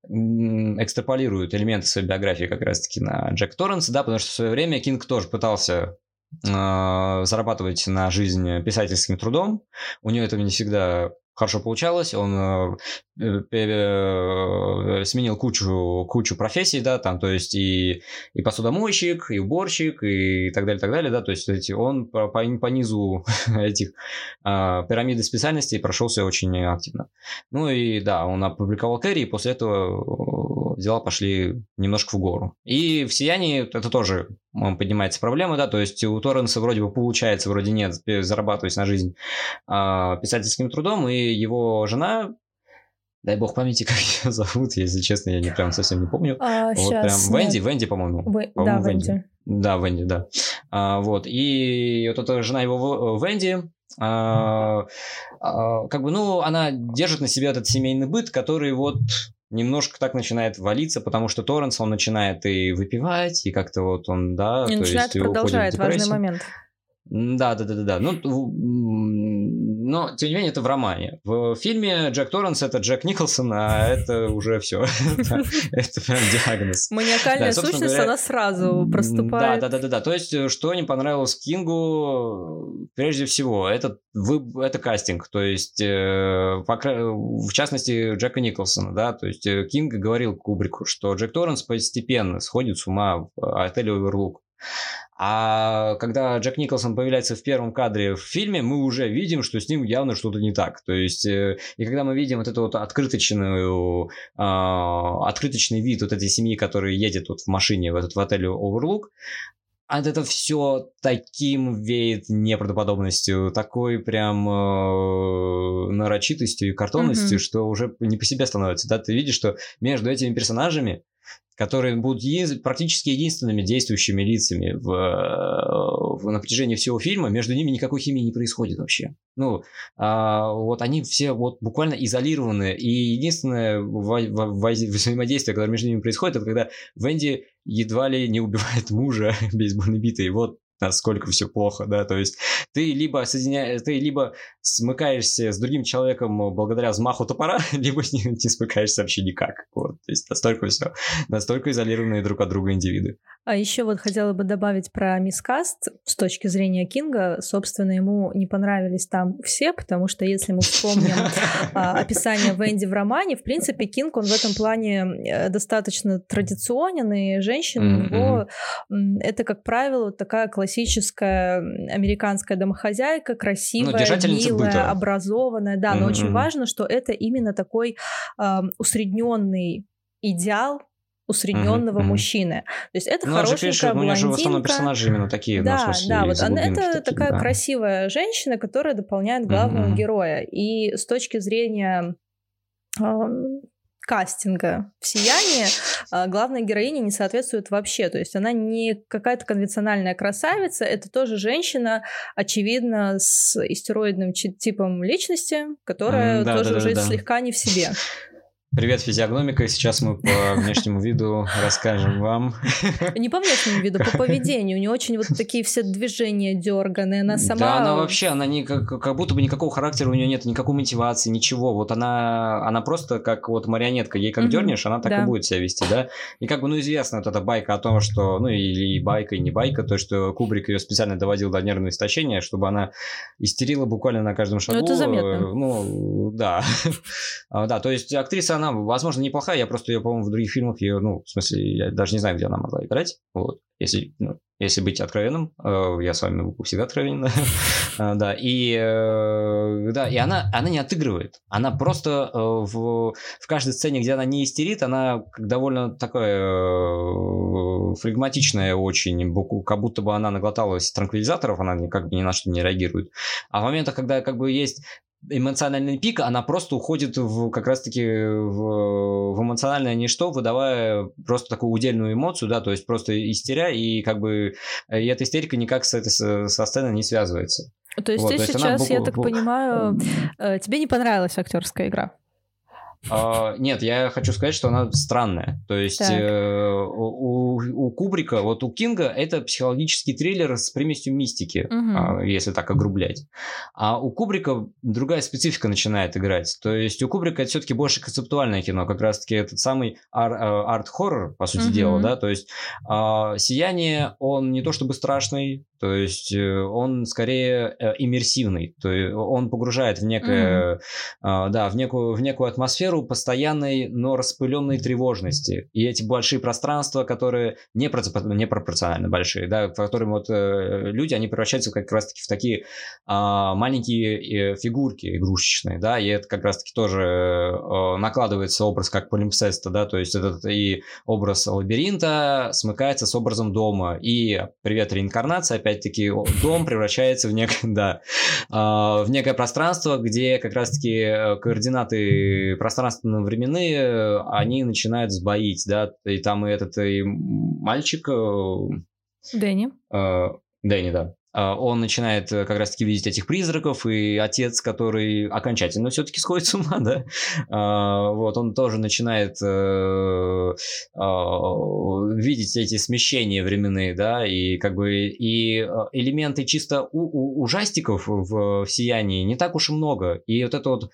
экстраполирует элементы своей биографии как раз-таки на Джек Торренса, да, потому что в свое время Кинг тоже пытался э, зарабатывать на жизнь писательским трудом. У него это не всегда хорошо получалось. Он э, сменил кучу, кучу профессий, да, там, то есть и, и посудомойщик, и уборщик, и так далее, так далее, да, то есть эти, он по, по, низу этих а, пирамиды специальностей прошелся очень активно. Ну и да, он опубликовал Кэрри, и после этого дела пошли немножко в гору. И в «Сиянии» это тоже поднимается проблема, да, то есть у Торренса вроде бы получается, вроде нет, зарабатывать на жизнь а, писательским трудом, и его жена Дай бог памяти, как ее зовут, если честно, я не прям совсем не помню. А, вот сейчас, прям Венди, Венди, по-моему. Вы... по-моему, Да, Венди. Да, Венди, да. А, вот. И вот эта жена его Венди, а, а, как бы, ну, она держит на себе этот семейный быт, который вот немножко так начинает валиться, потому что Торренс, он начинает и выпивать, и как-то вот он, да... И то начинает есть продолжает важный момент. Да, да, да, да, да. Ну, но тем не менее это в романе. В фильме Джек Торренс это Джек Николсон, а это уже все. Это прям диагноз. Маниакальная сущность, она сразу проступает. Да, да, да, да. То есть, что не понравилось Кингу, прежде всего, это, кастинг. То есть, э, в частности, Джека Николсона, да. То есть, э, Кинг говорил Кубрику, что Джек Торренс постепенно сходит с ума в отеле Оверлук. А когда Джек Николсон появляется в первом кадре в фильме, мы уже видим, что с ним явно что-то не так. То есть, э, и когда мы видим вот эту вот открыточную, а, открыточный вид вот этой семьи, которая едет вот в машине в этот в отель Overlook, а это все таким веет неправдоподобностью, такой прям э, нарочитостью и картонностью, Мгм. что уже не по себе становится. Да, ты видишь, что между этими персонажами которые будут практически единственными действующими лицами в, э, в- на протяжении всего фильма, между ними никакой химии не происходит вообще. Ну, а, вот они все вот буквально изолированы, и единственное взаимодействие, которое между ними происходит, это когда Венди едва ли не убивает мужа бейсбольной битой. Вот насколько все плохо, да, то есть ты либо соединяешь, ты либо смыкаешься с другим человеком благодаря взмаху топора, либо не, не смыкаешься вообще никак, вот, то есть настолько все, настолько изолированные друг от друга индивиды. А еще вот хотела бы добавить про мискаст с точки зрения Кинга. Собственно, ему не понравились там все, потому что если мы вспомним а, описание Венди в романе, в принципе, Кинг, он в этом плане э, достаточно традиционен, и женщина у Мгм, него м, это, как правило, такая классическая американская домохозяйка, красивая, Ну, милая, образованная, да, но очень важно, что это именно такой усредненный идеал усредненного мгм. мужчины. То есть это Ну, хорошенькая пишет, у него же в основном блондинка. персонажи именно такие, ну, в Да, смысле, да, вот она, это такие, такая да. красивая женщина, которая дополняет главного Мгм. героя. И с точки зрения ам, кастинга в «Сиянии» а, главная героиня не соответствует вообще. То есть она не какая-то конвенциональная красавица, это тоже женщина, очевидно, с истероидным типом личности, которая М, да, тоже да, да, уже да. слегка не в себе. Привет, физиогномика, сейчас мы по внешнему виду расскажем вам. Не по внешнему виду, по поведению. У нее очень вот такие все движения дерганые. Она сама... Да, она вообще, она не, как, как будто бы никакого характера у нее нет, никакой мотивации, ничего. Вот она, она просто как вот марионетка, ей как Мгм, дернешь, она так да. и будет себя вести, да. И как бы, ну, известна вот эта байка о том, что, ну, или байка, и не байка, то, что Кубрик ее специально доводил до нервного истощения, чтобы она истерила буквально на каждом шагу. это заметно. Ну, да. А, Да, то есть актриса, она, возможно, неплохая, я просто ее, по-моему, в других фильмах ее, ну, в смысле, я даже не знаю, где она могла играть, вот, если, ну, если быть откровенным, э, я с вами всегда откровенен, А, да, и, э, да, и она, она не отыгрывает, она просто э, в, в каждой сцене, где она не истерит, она довольно такая э, флегматичная очень, как будто бы она наглоталась транквилизаторов, она никак ни на что не реагирует, а в моментах, когда как бы есть эмоциональный пик, она просто уходит в как раз-таки в, в эмоциональное ничто, выдавая просто такую удельную эмоцию, да, то есть просто истеря, и как бы и эта истерика никак с этой, со, сценой не связывается. То есть Вот, ты то есть она сейчас, я так понимаю, э, тебе не понравилась актерская игра? А, нет, я хочу сказать, что она странная. То есть э, у, у Кубрика, вот у Кинга это психологический триллер с примесью мистики, Мгм. а, если так огрублять. А у Кубрика другая специфика начинает играть. То есть у Кубрика это все-таки больше концептуальное кино, как раз-таки этот самый ар- э, арт-хоррор, по сути Мгм. дела, да, то есть а, «Сияние», он не то чтобы страшный, то есть э, он скорее э, иммерсивный, то есть он погружает в некое, а, да, в некую, в некую атмосферу, атмосферу постоянной, но распыленной тревожности. И эти большие пространства, которые непропорционально большие, да, в которых вот э, люди, они превращаются как раз-таки в такие а, маленькие э, фигурки игрушечные, да, и это как раз-таки тоже э, накладывается образ как полимпсеста, да, то есть этот и образ лабиринта смыкается с образом дома, и привет реинкарнация, опять-таки дом превращается в некое, да, а, в некое пространство, где как раз-таки координаты пространственно-временные, они начинают сбоить, да, и там и этот и мальчик... Дэнни. Дэнни, да. А, он начинает э, как раз-таки видеть этих призраков, и отец, который окончательно все-таки сходит с ума, да, вот, он тоже начинает э, видеть эти смещения временные, да, и как бы и элементы чисто у, у, ужастиков в, в «Сиянии» не так уж и много, и вот эта вот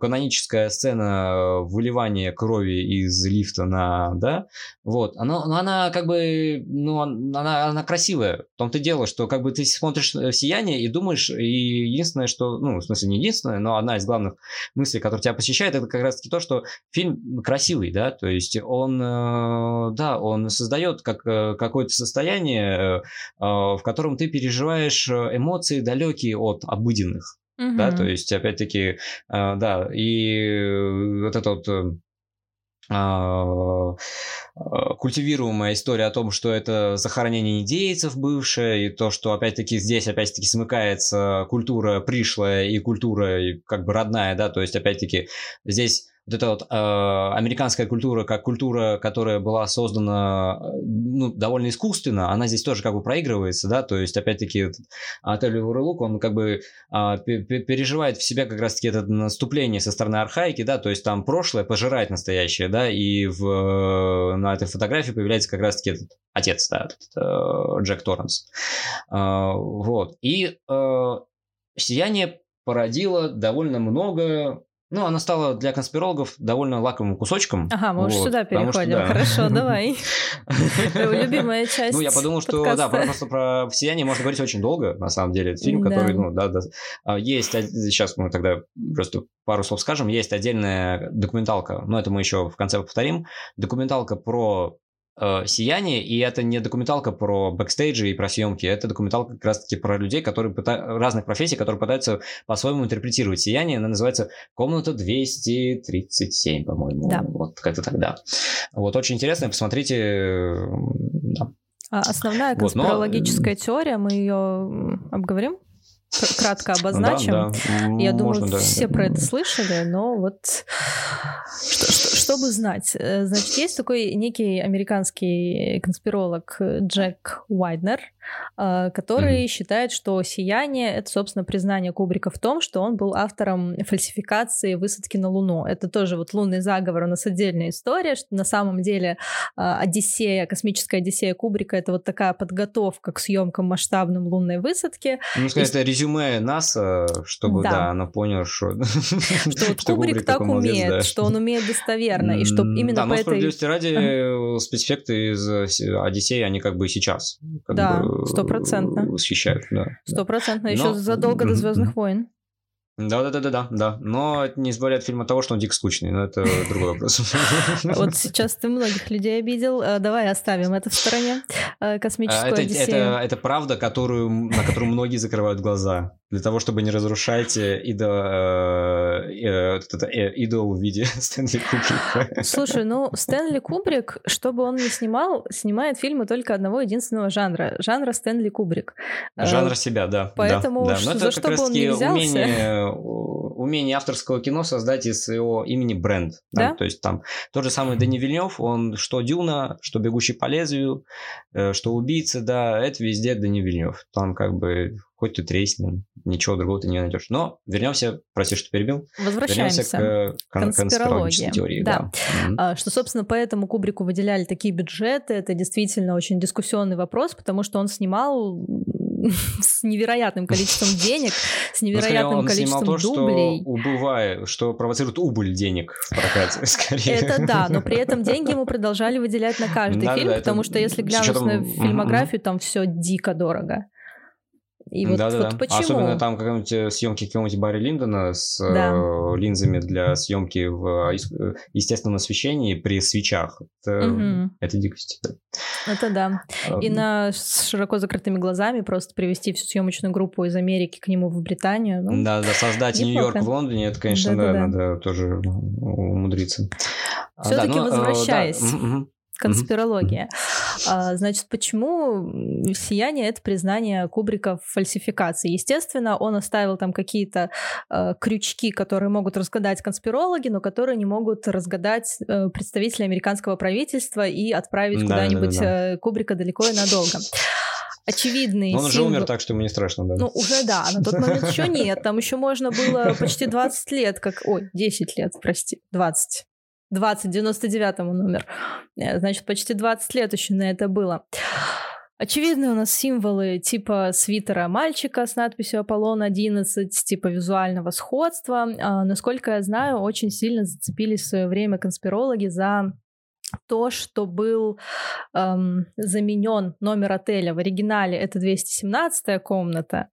каноническая сцена выливания крови из лифта на, да, вот, она, она как бы, ну, она, она красивая. В том-то дело, что как бы ты смотришь э, «Сияние» и думаешь, и единственное, что, ну, в смысле, не единственное, но одна из главных мыслей, которая тебя посещает, это как раз-таки то, что фильм красивый, да, то есть он, э, да, он создает как, э, какое-то состояние, в котором ты переживаешь эмоции далекие от обыденных. Угу. Да, то есть, опять-таки, да, и вот это вот а, а, культивируемая история о том, что это захоронение индейцев бывшее, и то, что опять-таки здесь опять-таки смыкается культура пришлая и культура как бы родная, да, то есть опять-таки здесь вот эта вот э, американская культура, как культура, которая была создана ну, довольно искусственно, она здесь тоже как бы проигрывается, да, то есть, опять-таки, отель Уралук, он как бы э, переживает в себя как раз-таки это наступление со стороны архаики, да, то есть там прошлое пожирает настоящее, да, и в, на этой фотографии появляется как раз-таки этот отец, да, этот, э, Джек Торренс. Э, вот, и э, «Сияние» породило довольно много ну, она стала для конспирологов довольно лакомым кусочком. Ага, мы вот, уже сюда переходим. Что, да. Хорошо, давай. Любимая часть. Ну, я подумал, что да, просто про сияние можно говорить очень долго, на самом деле. Это фильм, который, ну, да. А, есть, сейчас мы тогда просто пару слов скажем, есть отдельная документалка, но это мы еще в конце повторим. Документалка про «Сияние», и это не документалка про бэкстейджи и про съемки, это документалка как раз-таки про людей, которые пыта... разных профессий, которые пытаются по-своему интерпретировать «Сияние». Она называется «Комната 237», по-моему. Да. Вот как-то тогда. Вот, очень интересно, посмотрите. Да. А основная конспирологическая вот, но... теория, мы ее обговорим? Кратко обозначим. Да, да. Я думаю, Можно, все да. про это слышали, но вот что, что, чтобы знать. Э, значит, есть такой некий американский конспиролог Джек Уайднер, который mm-hmm. считает, что «Сияние» — это, собственно, признание Кубрика в том, что он был автором фальсификации высадки на Луну. Это тоже вот лунный заговор, у нас отдельная история, что на самом деле э, Одиссея, космическая Одиссея Кубрика — это вот такая подготовка к съемкам масштабным лунной высадки. Ну, сказать, это резюме НАСА, чтобы, да, да она поняла, что... Что вот Кубрик так умеет, что он умеет достоверно, и что именно по этой... справедливости ради, спецэффекты из э, Одиссея, они как бы сейчас Да, стопроцентно. Восхищают, да. Стопроцентно, еще задолго до Звездных войн. Да, да, да, да, да, да. Но это не избавляет фильм от того, что он дико скучный, но это другой вопрос. Вот сейчас ты многих людей обидел. Э, давай оставим это в стороне. Э, космическую это, это, это правда, которую, на которую многие закрывают глаза. Для того, чтобы не разрушать идол, э, идол в виде Стэнли Кубрика. Слушай, ну Стэнли Кубрик, что бы он ни снимал, снимает фильмы только одного единственного жанра. Жанра Стэнли Кубрик. Жанра себя, да. Поэтому да, да. за что бы он ни взялся... Умение умение авторского кино создать из своего имени бренд. Да? да? То есть там тот же самый Дани Вильнев, он что Дюна, что Бегущий по лезвию, э, что Убийца, да, это везде Дани Вильнев. Там как бы хоть ты тресни, ничего другого ты не найдешь. Но вернемся, прости, что перебил. Возвращаемся вернемся к кон- конспирологии. теории. Да. да. Что, собственно, поэтому Кубрику выделяли такие бюджеты. Это действительно очень дискуссионный вопрос, потому что он снимал с невероятным количеством денег, с ну, невероятным количеством то, дублей. Что убывает, что провоцирует убыль денег в прокате, скорее. Это да, но при этом деньги ему продолжали выделять на каждый фильм, потому что если глянуть на фильмографию, там все дико дорого. И вот, да, да, вот почему? Особенно там какие-нибудь э, съемки какого-нибудь Барри Линдона с да. э, линзами для съемки в э, естественном освещении при свечах. Это, угу. это дикость. Да. Это да. И на с широко закрытыми глазами просто привести всю съемочную группу из Америки к нему в Британию. Ну, да, да, создать Нью-Йорк в Лондоне, это, конечно, да, да, да, надо тоже умудриться. Все-таки да, возвращаясь. Да. Конспирология. Mm-hmm. Значит, почему «Сияние» — это признание Кубрика в фальсификации? Естественно, он оставил там какие-то э, крючки, которые могут разгадать конспирологи, но которые не могут разгадать э, представители американского правительства и отправить да, куда-нибудь да, да, да. Кубрика далеко и надолго очевидные. Но он уже умер, так что ему не страшно, да? Ну, уже да, на тот момент еще нет. Там еще можно было почти 20 лет, как... Ой, 10 лет, прости, 20. 20, 99-м он умер. Э, значит, почти 20 лет еще на это было. Очевидные у нас символы типа свитера мальчика с надписью «Аполлон-11», типа визуального сходства. А, насколько я знаю, очень сильно зацепились в свое время конспирологи за то, что был эм, заменен номер отеля в оригинале это 217 комната,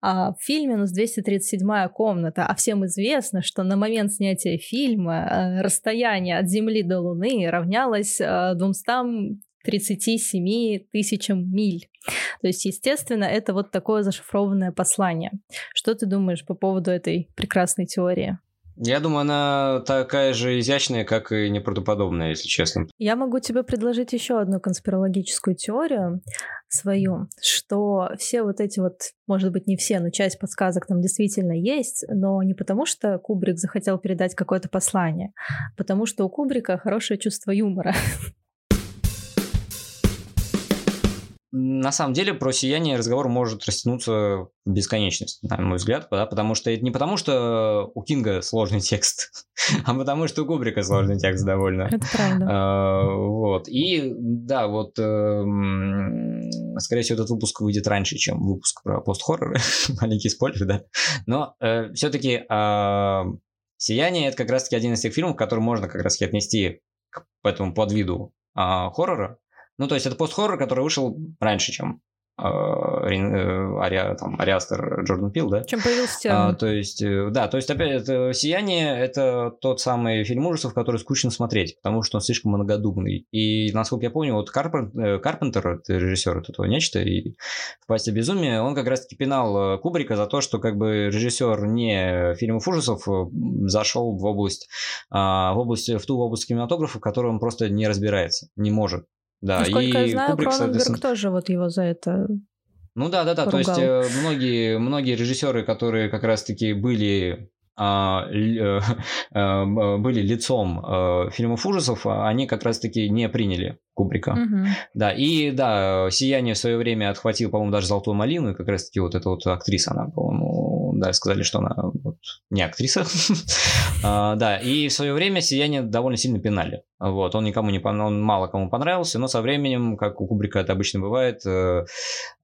а в фильме у нас 237 комната. А всем известно, что на момент снятия фильма э, расстояние от Земли до Луны равнялось э, 237 тысячам миль. То есть, естественно, это вот такое зашифрованное послание. Что ты думаешь по поводу этой прекрасной теории? Я думаю, она такая же изящная, как и неправдоподобная, если честно. Я могу тебе предложить еще одну конспирологическую теорию свою, что все вот эти вот, может быть, не все, но часть подсказок там действительно есть, но не потому, что Кубрик захотел передать какое-то послание, а потому что у Кубрика хорошее чувство юмора. на самом деле про сияние разговор может растянуться в бесконечность, на мой взгляд, да, потому что это не потому, что у Кинга сложный текст, а потому что у Кубрика сложный текст довольно. Это правда. А, вот. И да, вот э, скорее всего, этот выпуск выйдет раньше, чем выпуск про пост-хорроры. Маленький спойлер, да. Но э, все-таки э, а, «Сияние» — это как раз-таки один из тех фильмов, который можно как раз-таки отнести к этому подвиду э, хоррора, ну, то есть это пост-хоррор, который вышел раньше, чем э, э, Ари, там, Ариастер Джордан Пил, да? Чем появился а, То есть, э, да, то есть, опять, это «Сияние» — это тот самый фильм ужасов, который скучно смотреть, потому что он слишком многодумный. И, насколько я помню, вот Карпентер, Карпентер режиссер этого нечто, и в «Пасте безумия», он как раз-таки пинал Кубрика за то, что как бы режиссер не фильмов ужасов зашел в область, а, в область, в ту область кинематографа, в которой он просто не разбирается, не может. Да, Насколько и я знаю, Кубрик, Кроненберг тоже вот его за это Ну да, да, да. Поругал. То есть э, многие, многие режиссеры, которые как раз-таки были а, э, э, были лицом фильмов ужасов, а они как раз-таки не приняли Кубрика. Угу. Да, и да, «Сияние» в свое время отхватил, по-моему, даже «Золотую малину», и как раз-таки вот эта вот актриса, она, по-моему, да, сказали, что она вот, не актриса. а, да, и в свое время «Сияние» довольно сильно пинали. Вот, он никому не он мало кому понравился, но со временем, как у Кубрика это обычно бывает, э,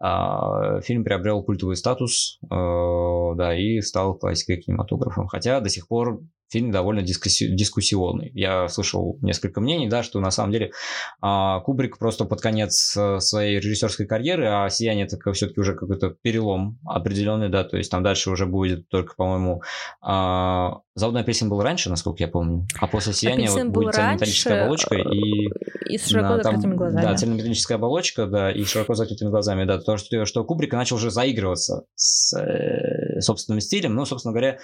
э, фильм приобрел культовый статус, э, да, и стал классикой кинематографа. Хотя до сих пор фильм довольно дискусси- дискуссионный. Я слышал несколько мнений, да, что на самом деле а, Кубрик просто под конец э, своей режиссерской карьеры, а «Сияние» это все-таки уже какой-то перелом определенный, да, то есть там дальше уже будет только, по-моему, а, «Заводной апельсин» был раньше, насколько я помню, а после «Сияния» вот будет цельнометаллическая оболочка и... И с широко закрытыми глазами. Да, цельнометаллическая оболочка, да, и широко закрытыми глазами, да, то, что, что Кубрик начал уже заигрываться с э, собственным стилем, ну, собственно говоря,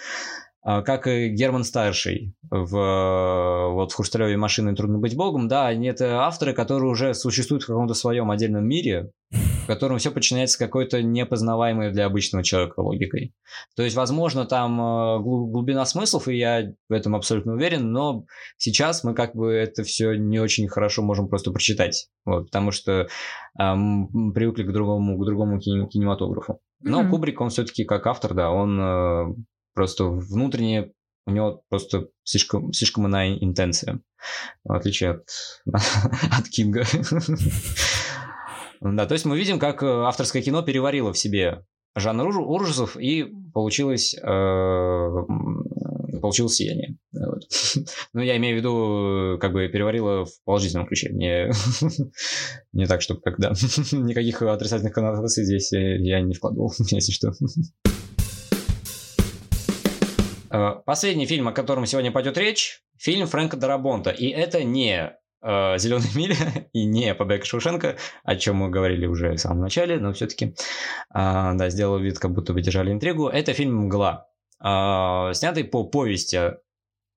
а, как и Герман Старший в, вот, в «Хрусталевой машине трудно быть богом», да, они это авторы, которые уже существуют в каком-то своем отдельном мире, в котором все подчиняется какой-то непознаваемой для обычного человека логикой. То есть, возможно, там а, глубина смыслов, и я в этом абсолютно уверен, но сейчас мы как бы это все не очень хорошо можем просто прочитать, вот, потому что эм, привыкли к другому, к другому кинематографу. Но mm-hmm. Кубрик, он все-таки как автор, да, он э, Просто внутренне у него просто слишком, слишком иная интенция, в отличие от, от Кинга. Да, то есть мы видим, как э, авторское кино переварило в себе жанр ужасов, и получилось э, получилось сияние. Вот. Ну, я имею в виду, как бы переварила в положительном ключе. Не, не так, чтобы когда никаких отрицательных коннотаций здесь я не вкладывал, если что. Последний фильм, о котором сегодня пойдет речь, фильм Фрэнка Дарабонта. И это не э, Зеленая миля и не Побег Шушенко, о чем мы говорили уже в самом начале, но все-таки, э, да, сделал вид, как будто бы держали интригу. Это фильм «Мгла», э, снятый по повести.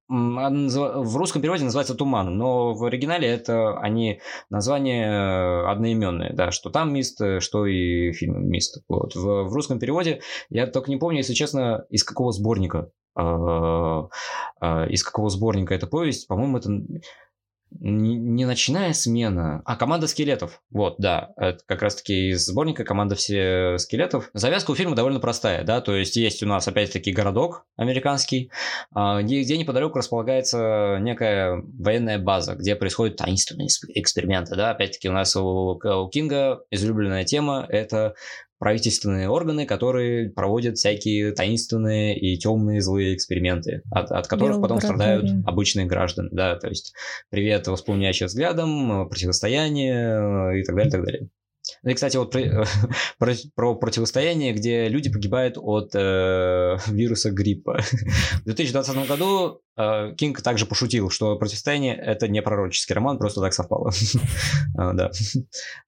В русском переводе называется «Туман», но в оригинале это они названия одноименные, да, что там «Мист», что и фильм «Мист». Вот. В, в русском переводе я только не помню, если честно, из какого сборника из какого сборника эта повесть, по-моему, это не, ночная смена, а команда скелетов. Вот, да, это как раз-таки из сборника команда все скелетов. Завязка у фильма довольно простая, да, то есть есть у нас опять-таки городок американский, а, где неподалеку располагается некая военная база, где происходят таинственные эксперименты, да, опять-таки у нас у, у Кинга излюбленная тема это правительственные органы, которые проводят всякие таинственные и темные злые эксперименты, от, от которых потом страдают обычные граждане. Да, то есть привет воспламеняющим взглядом, противостояние и так далее, так далее. Ну и, кстати, вот про, про, про противостояние, где люди погибают от э, вируса гриппа. В 2020 году э, Кинг также пошутил, что противостояние это не пророческий роман, просто так совпало. А, да.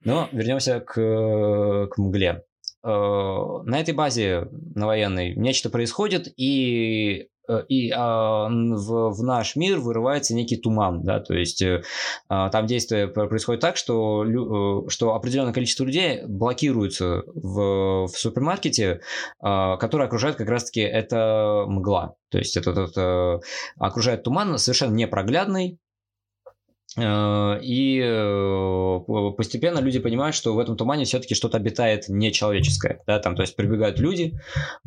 Но вернемся к, к мгле. Э, на этой базе на военной нечто происходит, и э, и а, в, в наш мир вырывается некий туман, да, то есть а, там действие происходит так, что, что определенное количество людей блокируется в, в супермаркете, а, который окружает как раз-таки это мгла, то есть это, это окружает туман совершенно непроглядный, Э, и э, постепенно люди понимают, что в этом тумане все-таки что-то обитает нечеловеческое. Да, там, то есть прибегают люди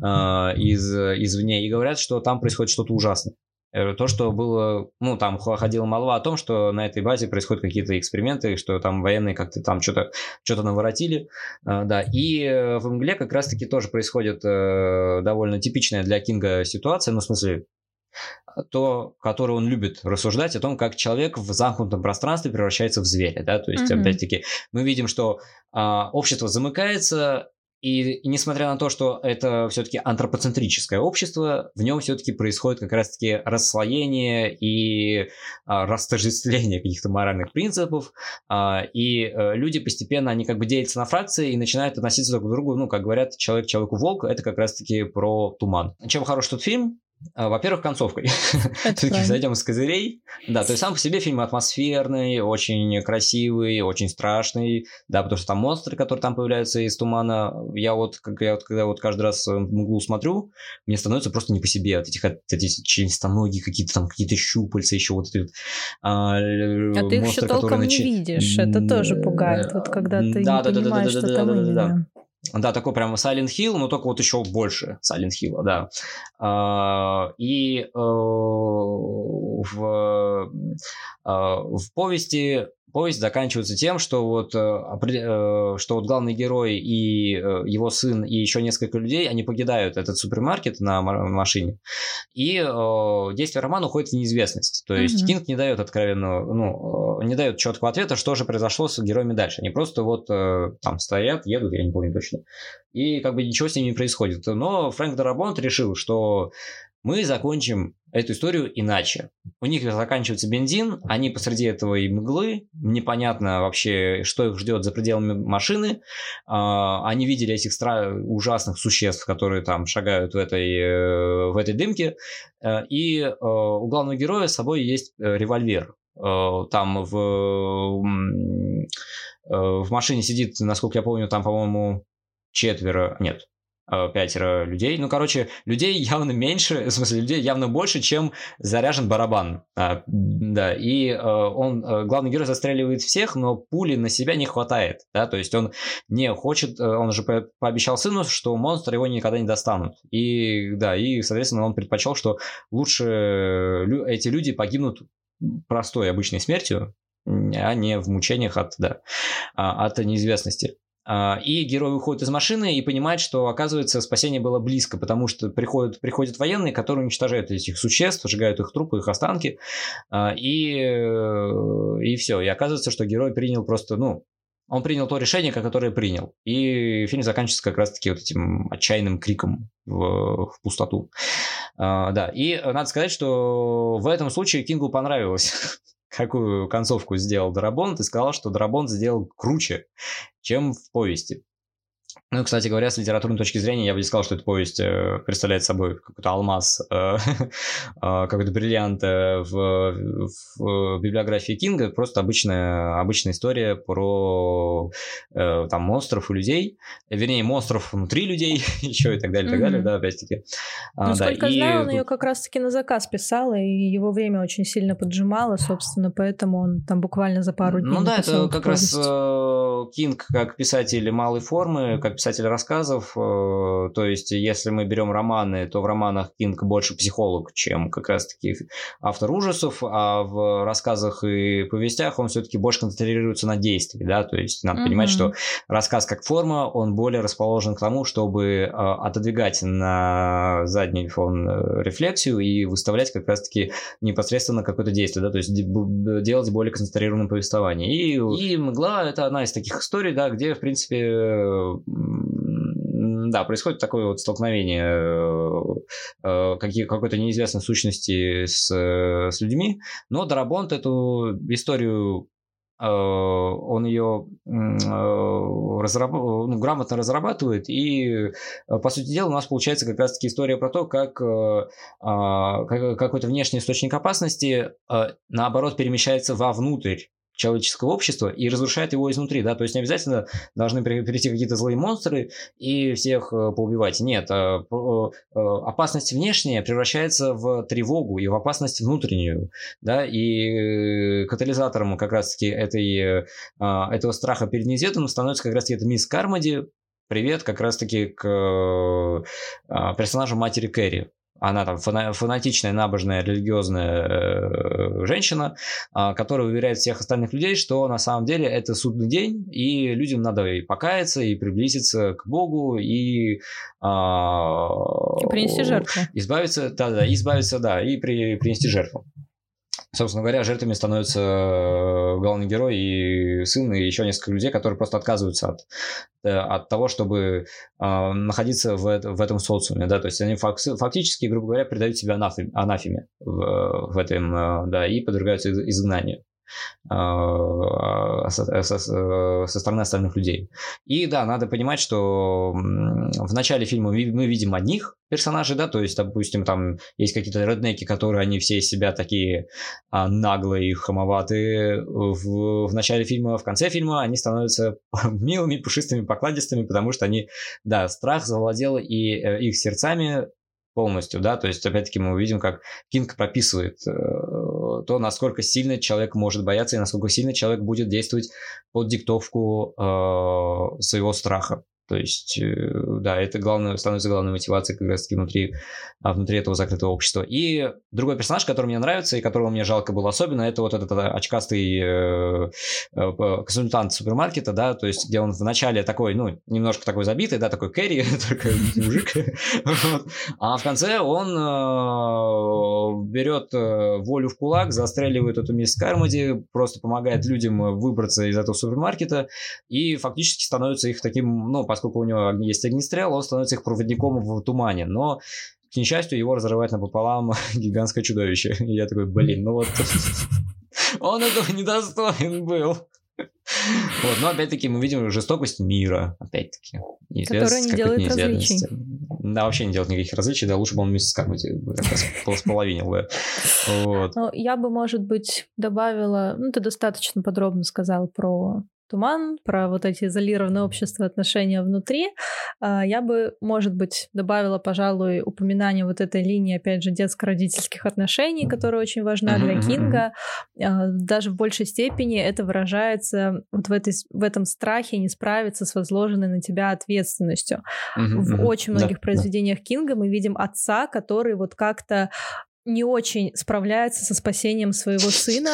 э, из, извне и говорят, что там происходит что-то ужасное. То, что было, ну, там ходила молва о том, что на этой базе происходят какие-то эксперименты, что там военные как-то там что-то что наворотили, да, и в «Мгле» как раз-таки тоже происходит довольно типичная для Кинга ситуация, ну, в смысле, то, которое он любит рассуждать о том, как человек в замкнутом пространстве превращается в зверя, да, то есть, mm-hmm. опять-таки, мы видим, что а, общество замыкается, и, и несмотря на то, что это все-таки антропоцентрическое общество, в нем все-таки происходит как раз-таки расслоение и а, растождествление каких-то моральных принципов, а, и а, люди постепенно, они как бы делятся на фракции и начинают относиться друг к другу, ну, как говорят, человек человеку волк, это как раз-таки про туман. Чем хорош тот фильм? А, во-первых, концовкой. Все-таки зайдем с козырей. Да, то есть сам по себе фильм атмосферный, очень красивый, очень страшный. Да, потому что там монстры, которые там появляются из тумана. Я вот, как я вот, когда вот каждый раз мглу смотрю, мне становится просто не по себе от этих, от этих членистоногие какие-то там какие-то щупальца, еще вот эти вот, а, а ты их еще толком не видишь, это тоже пугает, вот когда ты не понимаешь, что там именно. Да, такой прямо Silent Hill, но только вот еще больше Silent Hill, да. А, и э, в, а, в повести повесть заканчивается тем, что вот, э, э, что вот главный герой и э, его сын и еще несколько людей, они покидают этот супермаркет на машине, и действие романа уходит в неизвестность. То есть mm-hmm. Кинг не дает откровенного, ну, не дает четкого ответа, что же произошло с героями дальше. Они просто вот там стоят, едут, я не помню точно, и как бы ничего с ними не происходит. Но Фрэнк Дарабонт решил, что мы закончим эту историю иначе. У них заканчивается бензин, они посреди этого и мглы, непонятно вообще, что их ждет за пределами машины. А, они видели этих стра- ужасных существ, которые там шагают в этой, э, в этой дымке. Э, и э, у главного героя с собой есть револьвер. Там в, в машине сидит, насколько я помню, там, по-моему, четверо, нет, пятеро людей. Ну, короче, людей явно меньше, в смысле, людей явно больше, чем заряжен барабан. А, да, и э, он, э, главный герой застреливает всех, но пули на себя не хватает, да, то есть он не хочет, он уже пообещал сыну, что монстры его никогда не достанут. И, да, и, соответственно, он предпочел, что лучше эти люди погибнут простой обычной смертью, а не в мучениях от, да, а, от неизвестности. А, и герой выходит из машины и понимает, что, оказывается, спасение было близко, потому что приходят, приходят военные, которые уничтожают этих существ, сжигают их трупы, их останки, а, и, э, и все. И оказывается, что герой принял просто, ну, он принял то решение, которое принял. И фильм заканчивается как раз-таки вот этим отчаянным криком в, в пустоту. А, да, и надо сказать, что в этом случае Кингу понравилось какую концовку сделал Дарабонт, и сказал, что Дарабонт сделал круче, чем в повести. Ну, кстати говоря, с литературной точки зрения, я бы не сказал, что эта повесть э, представляет собой какой-то алмаз, э, э, какой-то бриллиант в, в, библиографии Кинга, просто обычная, обычная история про там монстров и людей, вернее, монстров внутри людей, еще и так далее, mm-hmm. так далее, да, опять-таки. А, Насколько да, я знаю, и... он ее как раз-таки на заказ писал, и его время очень сильно поджимало, собственно, поэтому он там буквально за пару дней Ну да, это как раз Кинг как писатель малой формы, как писатель рассказов. Э, то есть, если мы берем романы, то в романах Кинг больше психолог, чем как раз-таки автор ужасов, а в рассказах и повестях он все-таки больше концентрируется на действии, да, то есть надо mm-hmm. понимать, что рассказ как форма, он более расположен к тому, чтобы э, отодвигать на задний фон э, рефлексию и выставлять как раз-таки непосредственно какое-то действие, да, то есть делать более концентрированное повествование. И, и «Мгла» — это одна из таких историй, да, где, в принципе, да, происходит такое вот столкновение э, э, какой-то неизвестной сущности с, с людьми, но Дарабонт эту историю э, он ее разраб... ну, грамотно разрабатывает, и, по сути дела, у нас получается как раз-таки история про то, как а, какой-то внешний источник опасности, наоборот, перемещается вовнутрь человеческого общества и разрушает его изнутри, да, то есть не обязательно должны прийти какие-то злые монстры и всех э, поубивать, нет, а, э, опасность внешняя превращается в тревогу и в опасность внутреннюю, да, и катализатором как раз-таки этой, а, этого страха перед неизведанным становится как раз-таки эта мисс Кармоди, привет как раз-таки к а, персонажу матери Кэрри, она там фанатичная, набожная, религиозная э, женщина, э, которая уверяет всех остальных людей, что на самом деле это судный день, и людям надо и покаяться, и приблизиться к Богу, и... Э, и принести жертву. Избавиться, да-да, избавиться, да, и при, принести жертву. Собственно говоря, жертвами становятся э, главный герой и сын, и еще несколько людей, которые просто отказываются от, э, от того, чтобы э, находиться в, в этом социуме, да, то есть они фактически, грубо говоря, предают себя анафеме, анафеме в, в этом, э, да, и подвергаются изгнанию. А, со, со, со стороны остальных людей. И да, надо понимать, что в начале фильма мы видим одних персонажей, да, то есть, допустим, там есть какие-то реднеки, которые они все из себя такие а, наглые и хамоватые. В, в начале фильма, в конце фильма они становятся милыми, пушистыми, покладистыми, потому что они, да, страх завладел и э, их сердцами полностью, да, то есть, опять-таки, мы увидим, как Кинг прописывает э, то, насколько сильно человек может бояться и насколько сильно человек будет действовать под диктовку э, своего страха. То есть, э, да, это главное, становится главной мотивацией как раз-таки внутри, а, внутри этого закрытого общества. И другой персонаж, который мне нравится и которого мне жалко было особенно, это вот этот очкастый э, э, консультант супермаркета, да, то есть, где он вначале такой, ну, немножко такой забитый, да, такой Кэрри, такой мужик, а в конце он берет волю в кулак, застреливает эту мисс Кармоди, просто помогает людям выбраться из этого супермаркета и фактически становится их таким, ну, поскольку у него есть огнестрел, он становится их проводником в тумане. Но к несчастью, его разрывает напополам гигантское чудовище. И я такой, блин, ну вот... Он этого недостоин был. Вот, но опять-таки мы видим жестокость мира, опять-таки. Которая не делает различий. Да, вообще не делает никаких различий, да, лучше бы он вместе с Кармати как раз половинил бы. Вот. Ну, я бы, может быть, добавила, ну, ты достаточно подробно сказал про туман, про вот эти изолированные общества, отношения внутри, а, я бы, может быть, добавила, пожалуй, упоминание вот этой линии, опять же, детско-родительских отношений, которая очень важна для Кинга. А, даже в большей степени это выражается вот в, этой, в этом страхе не справиться с возложенной на тебя ответственностью. В очень многих произведениях Кинга мы видим отца, который вот как-то не очень справляется со спасением своего сына.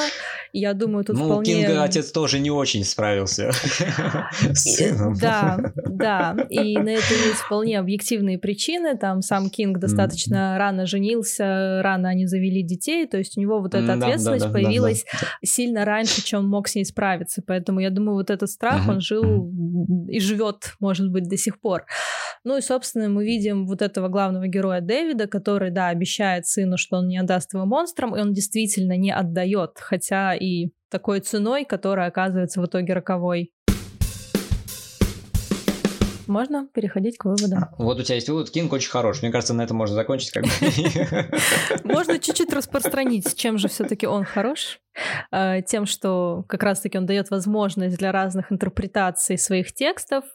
Я думаю, тут ну, вполне... Кинга отец тоже не очень справился с сыном. Да, да. И на это есть вполне объективные причины. Там сам Кинг достаточно рано женился, рано они завели детей. То есть у него вот эта ответственность появилась сильно раньше, чем он мог с ней справиться. Поэтому я думаю, вот этот страх, он жил и живет, может быть, до сих пор. Ну и, собственно, мы видим вот этого главного героя Дэвида, который, да, обещает сыну, что он не отдаст его монстрам, и он действительно не отдает, хотя и такой ценой, которая оказывается в итоге роковой. Можно переходить к выводам. Вот у тебя есть вывод. Кинг очень хорош. Мне кажется, на этом можно закончить. Как бы. Можно чуть-чуть распространить, чем же все-таки он хорош. Э, тем, что как раз-таки он дает возможность для разных интерпретаций своих текстов.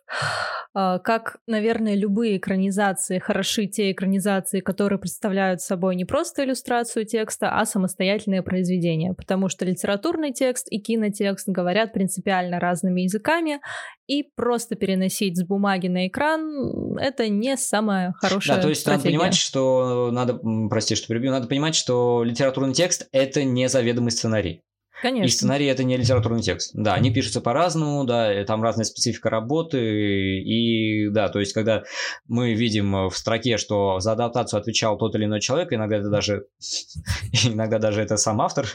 Э, как, наверное, любые экранизации хороши те экранизации, которые представляют собой не просто иллюстрацию текста, а самостоятельное произведение, потому что литературный текст и кинотекст говорят принципиально разными языками, и просто переносить с бумаги на экран это не самая хорошая Да, то есть стратегия. надо понимать, что надо, прости, что перебью, надо понимать, что литературный текст это не заведомый сценарий. Конечно. И сценарий это не литературный текст. Да, они пишутся по-разному, да, там разная специфика работы. И да, то есть, когда мы видим в строке, что за адаптацию отвечал тот или иной человек, иногда это даже, иногда даже это сам автор,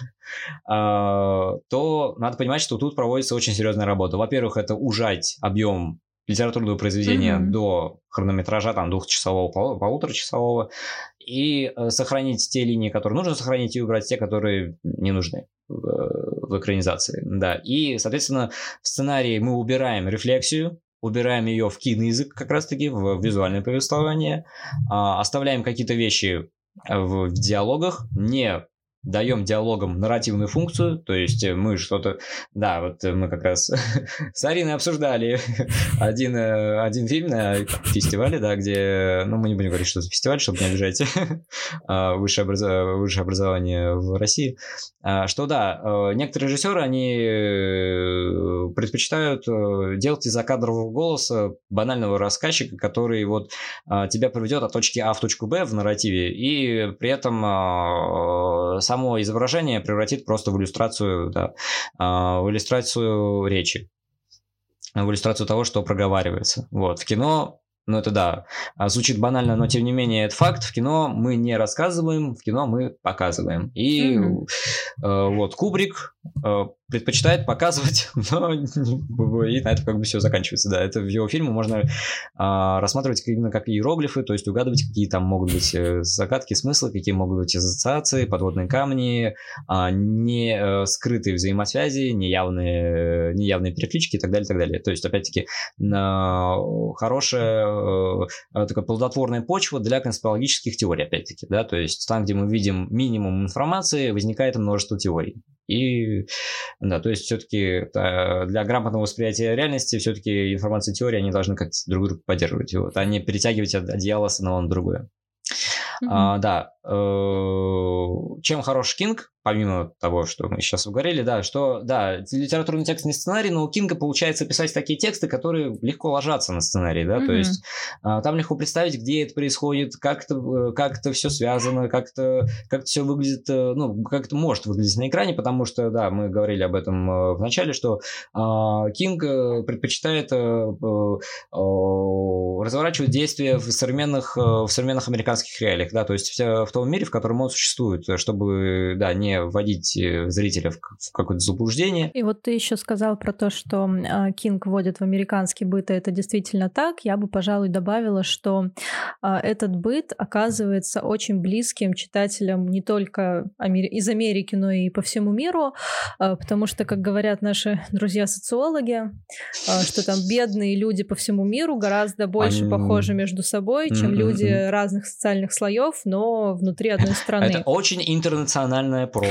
а, то надо понимать, что тут проводится очень серьезная работа. Во-первых, это ужать объем литературного произведения mm-hmm. до хронометража там двухчасового, пол- полуторачасового, и э, сохранить те линии, которые нужно сохранить, и убрать те, которые не нужны в, в экранизации. Да. И, соответственно, в сценарии мы убираем рефлексию, убираем ее в киноязык как раз-таки, в визуальное повествование, а, оставляем какие-то вещи в диалогах, не даем диалогам нарративную функцию, то есть мы что-то... Да, вот мы как раз с Ариной обсуждали один, э, один фильм на фестивале, да, где... Ну, мы не будем говорить, что за фестиваль, чтобы не обижать а, высшее, образ... высшее образование в России, а, что да, э, некоторые режиссеры, они э, предпочитают делать из-за кадрового голоса банального рассказчика, который вот а, тебя проведет от точки А в точку Б в нарративе, и при этом само изображение превратит просто в иллюстрацию, да, а, в иллюстрацию речи, в иллюстрацию того, что проговаривается. Вот. В кино ну, это да, а, звучит банально, но тем не менее это факт. В кино мы не рассказываем, в кино мы показываем. И mm-hmm. э, вот Кубрик предпочитает показывать, но и на это как бы все заканчивается. Да, это в его фильме можно а, рассматривать именно как иероглифы, то есть угадывать, какие там могут быть э, загадки, смыслы, какие могут быть ассоциации, подводные камни, а, не а, скрытые взаимосвязи, неявные, неявные переклички и так далее, и так далее. То есть, опять-таки, а, хорошая такая плодотворная почва для конспирологических теорий, опять-таки, да, то есть там, где мы видим минимум информации, возникает множество теорий. И да, то есть все-таки для грамотного восприятия реальности все-таки информация и теория, они должны как-то друг друга поддерживать, вот, а не перетягивать одеяло с одного на другое. Mm-hmm. А, да. Э, чем хорош Кинг? Помимо того, что мы сейчас говорили, да, что, да, литературный текст не сценарий, но у Кинга получается писать такие тексты, которые легко ложатся на сценарий, да, mm-hmm. то есть а, там легко представить, где это происходит, как это, э, как это все связано, как это, как это все выглядит, э, ну, как это может выглядеть на экране, потому что, да, мы говорили об этом э, в начале, что а, Кинг предпочитает а, а, разворачивать действия в современных, в современных американских реалиях, да, то есть в, в том мире, в котором он существует, чтобы, да, не вводить э, зрителя в, в какое-то заблуждение. И вот ты еще сказал про то, что э, Кинг вводит в американский быт, и это действительно так. Я бы, пожалуй, добавила, что э, этот быт оказывается очень близким читателям не только из Америки, но и по всему миру, потому что, как говорят наши друзья-социологи, что там бедные люди по всему миру гораздо больше Они... похожи между собой, чем mm-hmm. люди разных социальных слоев, но внутри одной страны. Это очень интернациональная проба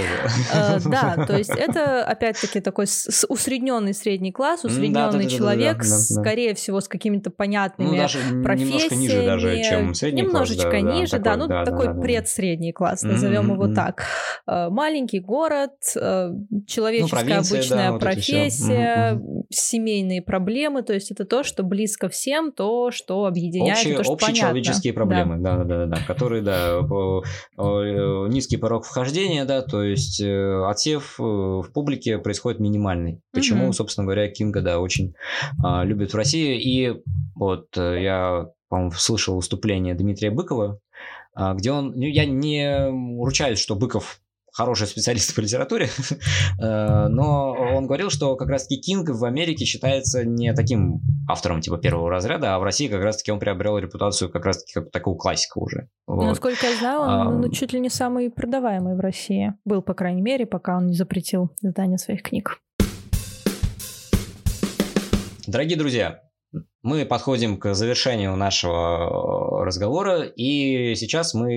Э, да, то есть это, опять-таки, такой усредненный средний класс, усредненный человек, скорее всего, с какими-то понятными ну, профессиями. Немножко ниже даже, чем средний Немножечко ниже, да, ну такой предсредний класс, назовем его так. Э, маленький город, э, человеческая ну, обычная профессия, семейные проблемы, то есть это то, что близко всем, то, что объединяет, то, что Общечеловеческие проблемы, да, да, да, которые, да, низкий порог вхождения, да, то есть э, отсев э, в публике происходит минимальный. Почему, mm-hmm. собственно говоря, Кинга, да, очень а, любят в России. И вот э, я, по-моему, слышал выступление Дмитрия Быкова, а, где он, ну, я не ручаюсь, что Быков хороший специалист по литературе, но он говорил, что как раз-таки Кинг в Америке считается не таким автором типа первого разряда, а в России как раз-таки он приобрел репутацию как раз-таки как такого классика уже. Вот. Насколько я знаю, он а, ну, чуть ли не самый продаваемый в России. Был, по крайней мере, пока он не запретил издание своих книг. Дорогие друзья, мы подходим к завершению нашего э, разговора, и сейчас мы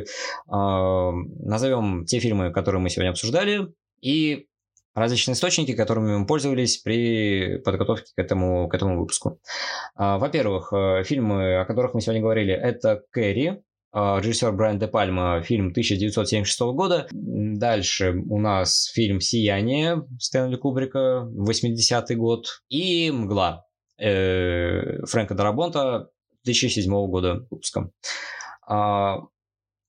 э, назовем те фильмы, которые мы сегодня обсуждали, и различные источники, которыми мы пользовались при подготовке к этому, к этому выпуску. Э, во-первых, э, фильмы, о которых мы сегодня говорили, это «Кэрри», режиссер Брайан Де Пальма, фильм 1976 года. Дальше у нас фильм «Сияние» Стэнли Кубрика, 80-й год. И «Мгла» э, Фрэнка Дарабонта 2007 года выпуска.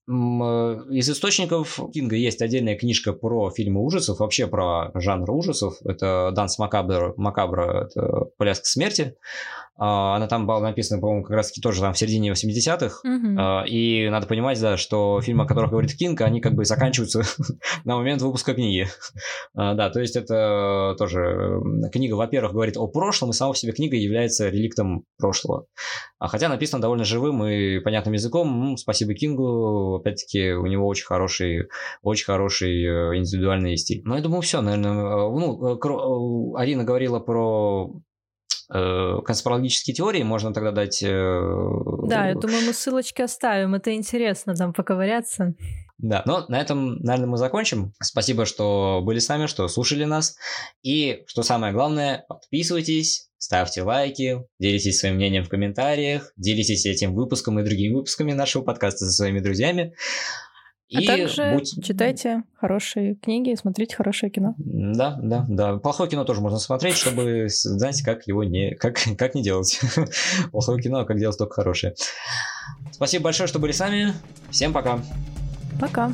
А, из источников Кинга есть отдельная книжка про фильмы ужасов, вообще про жанр ужасов. Это «Данс Макабра», Макабра это «Пляска смерти». А, она там была написана, по-моему, как раз-таки тоже там в середине 80-х. Mm-hmm. И надо понимать, да, что фильмы, о которых говорит Кинг, они как бы заканчиваются на момент выпуска книги. А, да, то есть это тоже книга, во-первых, говорит о прошлом, и сама по себе книга является реликтом прошлого. Хотя написано довольно живым и понятным языком. Спасибо Кингу, опять-таки, у него очень хороший, очень хороший э, индивидуальный стиль. Ну, я думаю, все, наверное. Э, ну, э, Арина говорила про конспирологические теории, можно тогда дать... Да, я думаю, мы ссылочки оставим, это интересно там поковыряться. Да, но на этом, наверное, мы закончим. Спасибо, что были с нами, что слушали нас. И, что самое главное, подписывайтесь, ставьте лайки, делитесь своим мнением в комментариях, делитесь этим выпуском и другими выпусками нашего подкаста со своими друзьями. А и также будь... читайте хорошие книги и смотрите хорошее кино. Да, да, да. Плохое кино тоже можно смотреть, чтобы знать, как его не, как, как не делать. Плохое кино, а как делать только хорошее. Спасибо большое, что были с нами. Всем пока. Пока.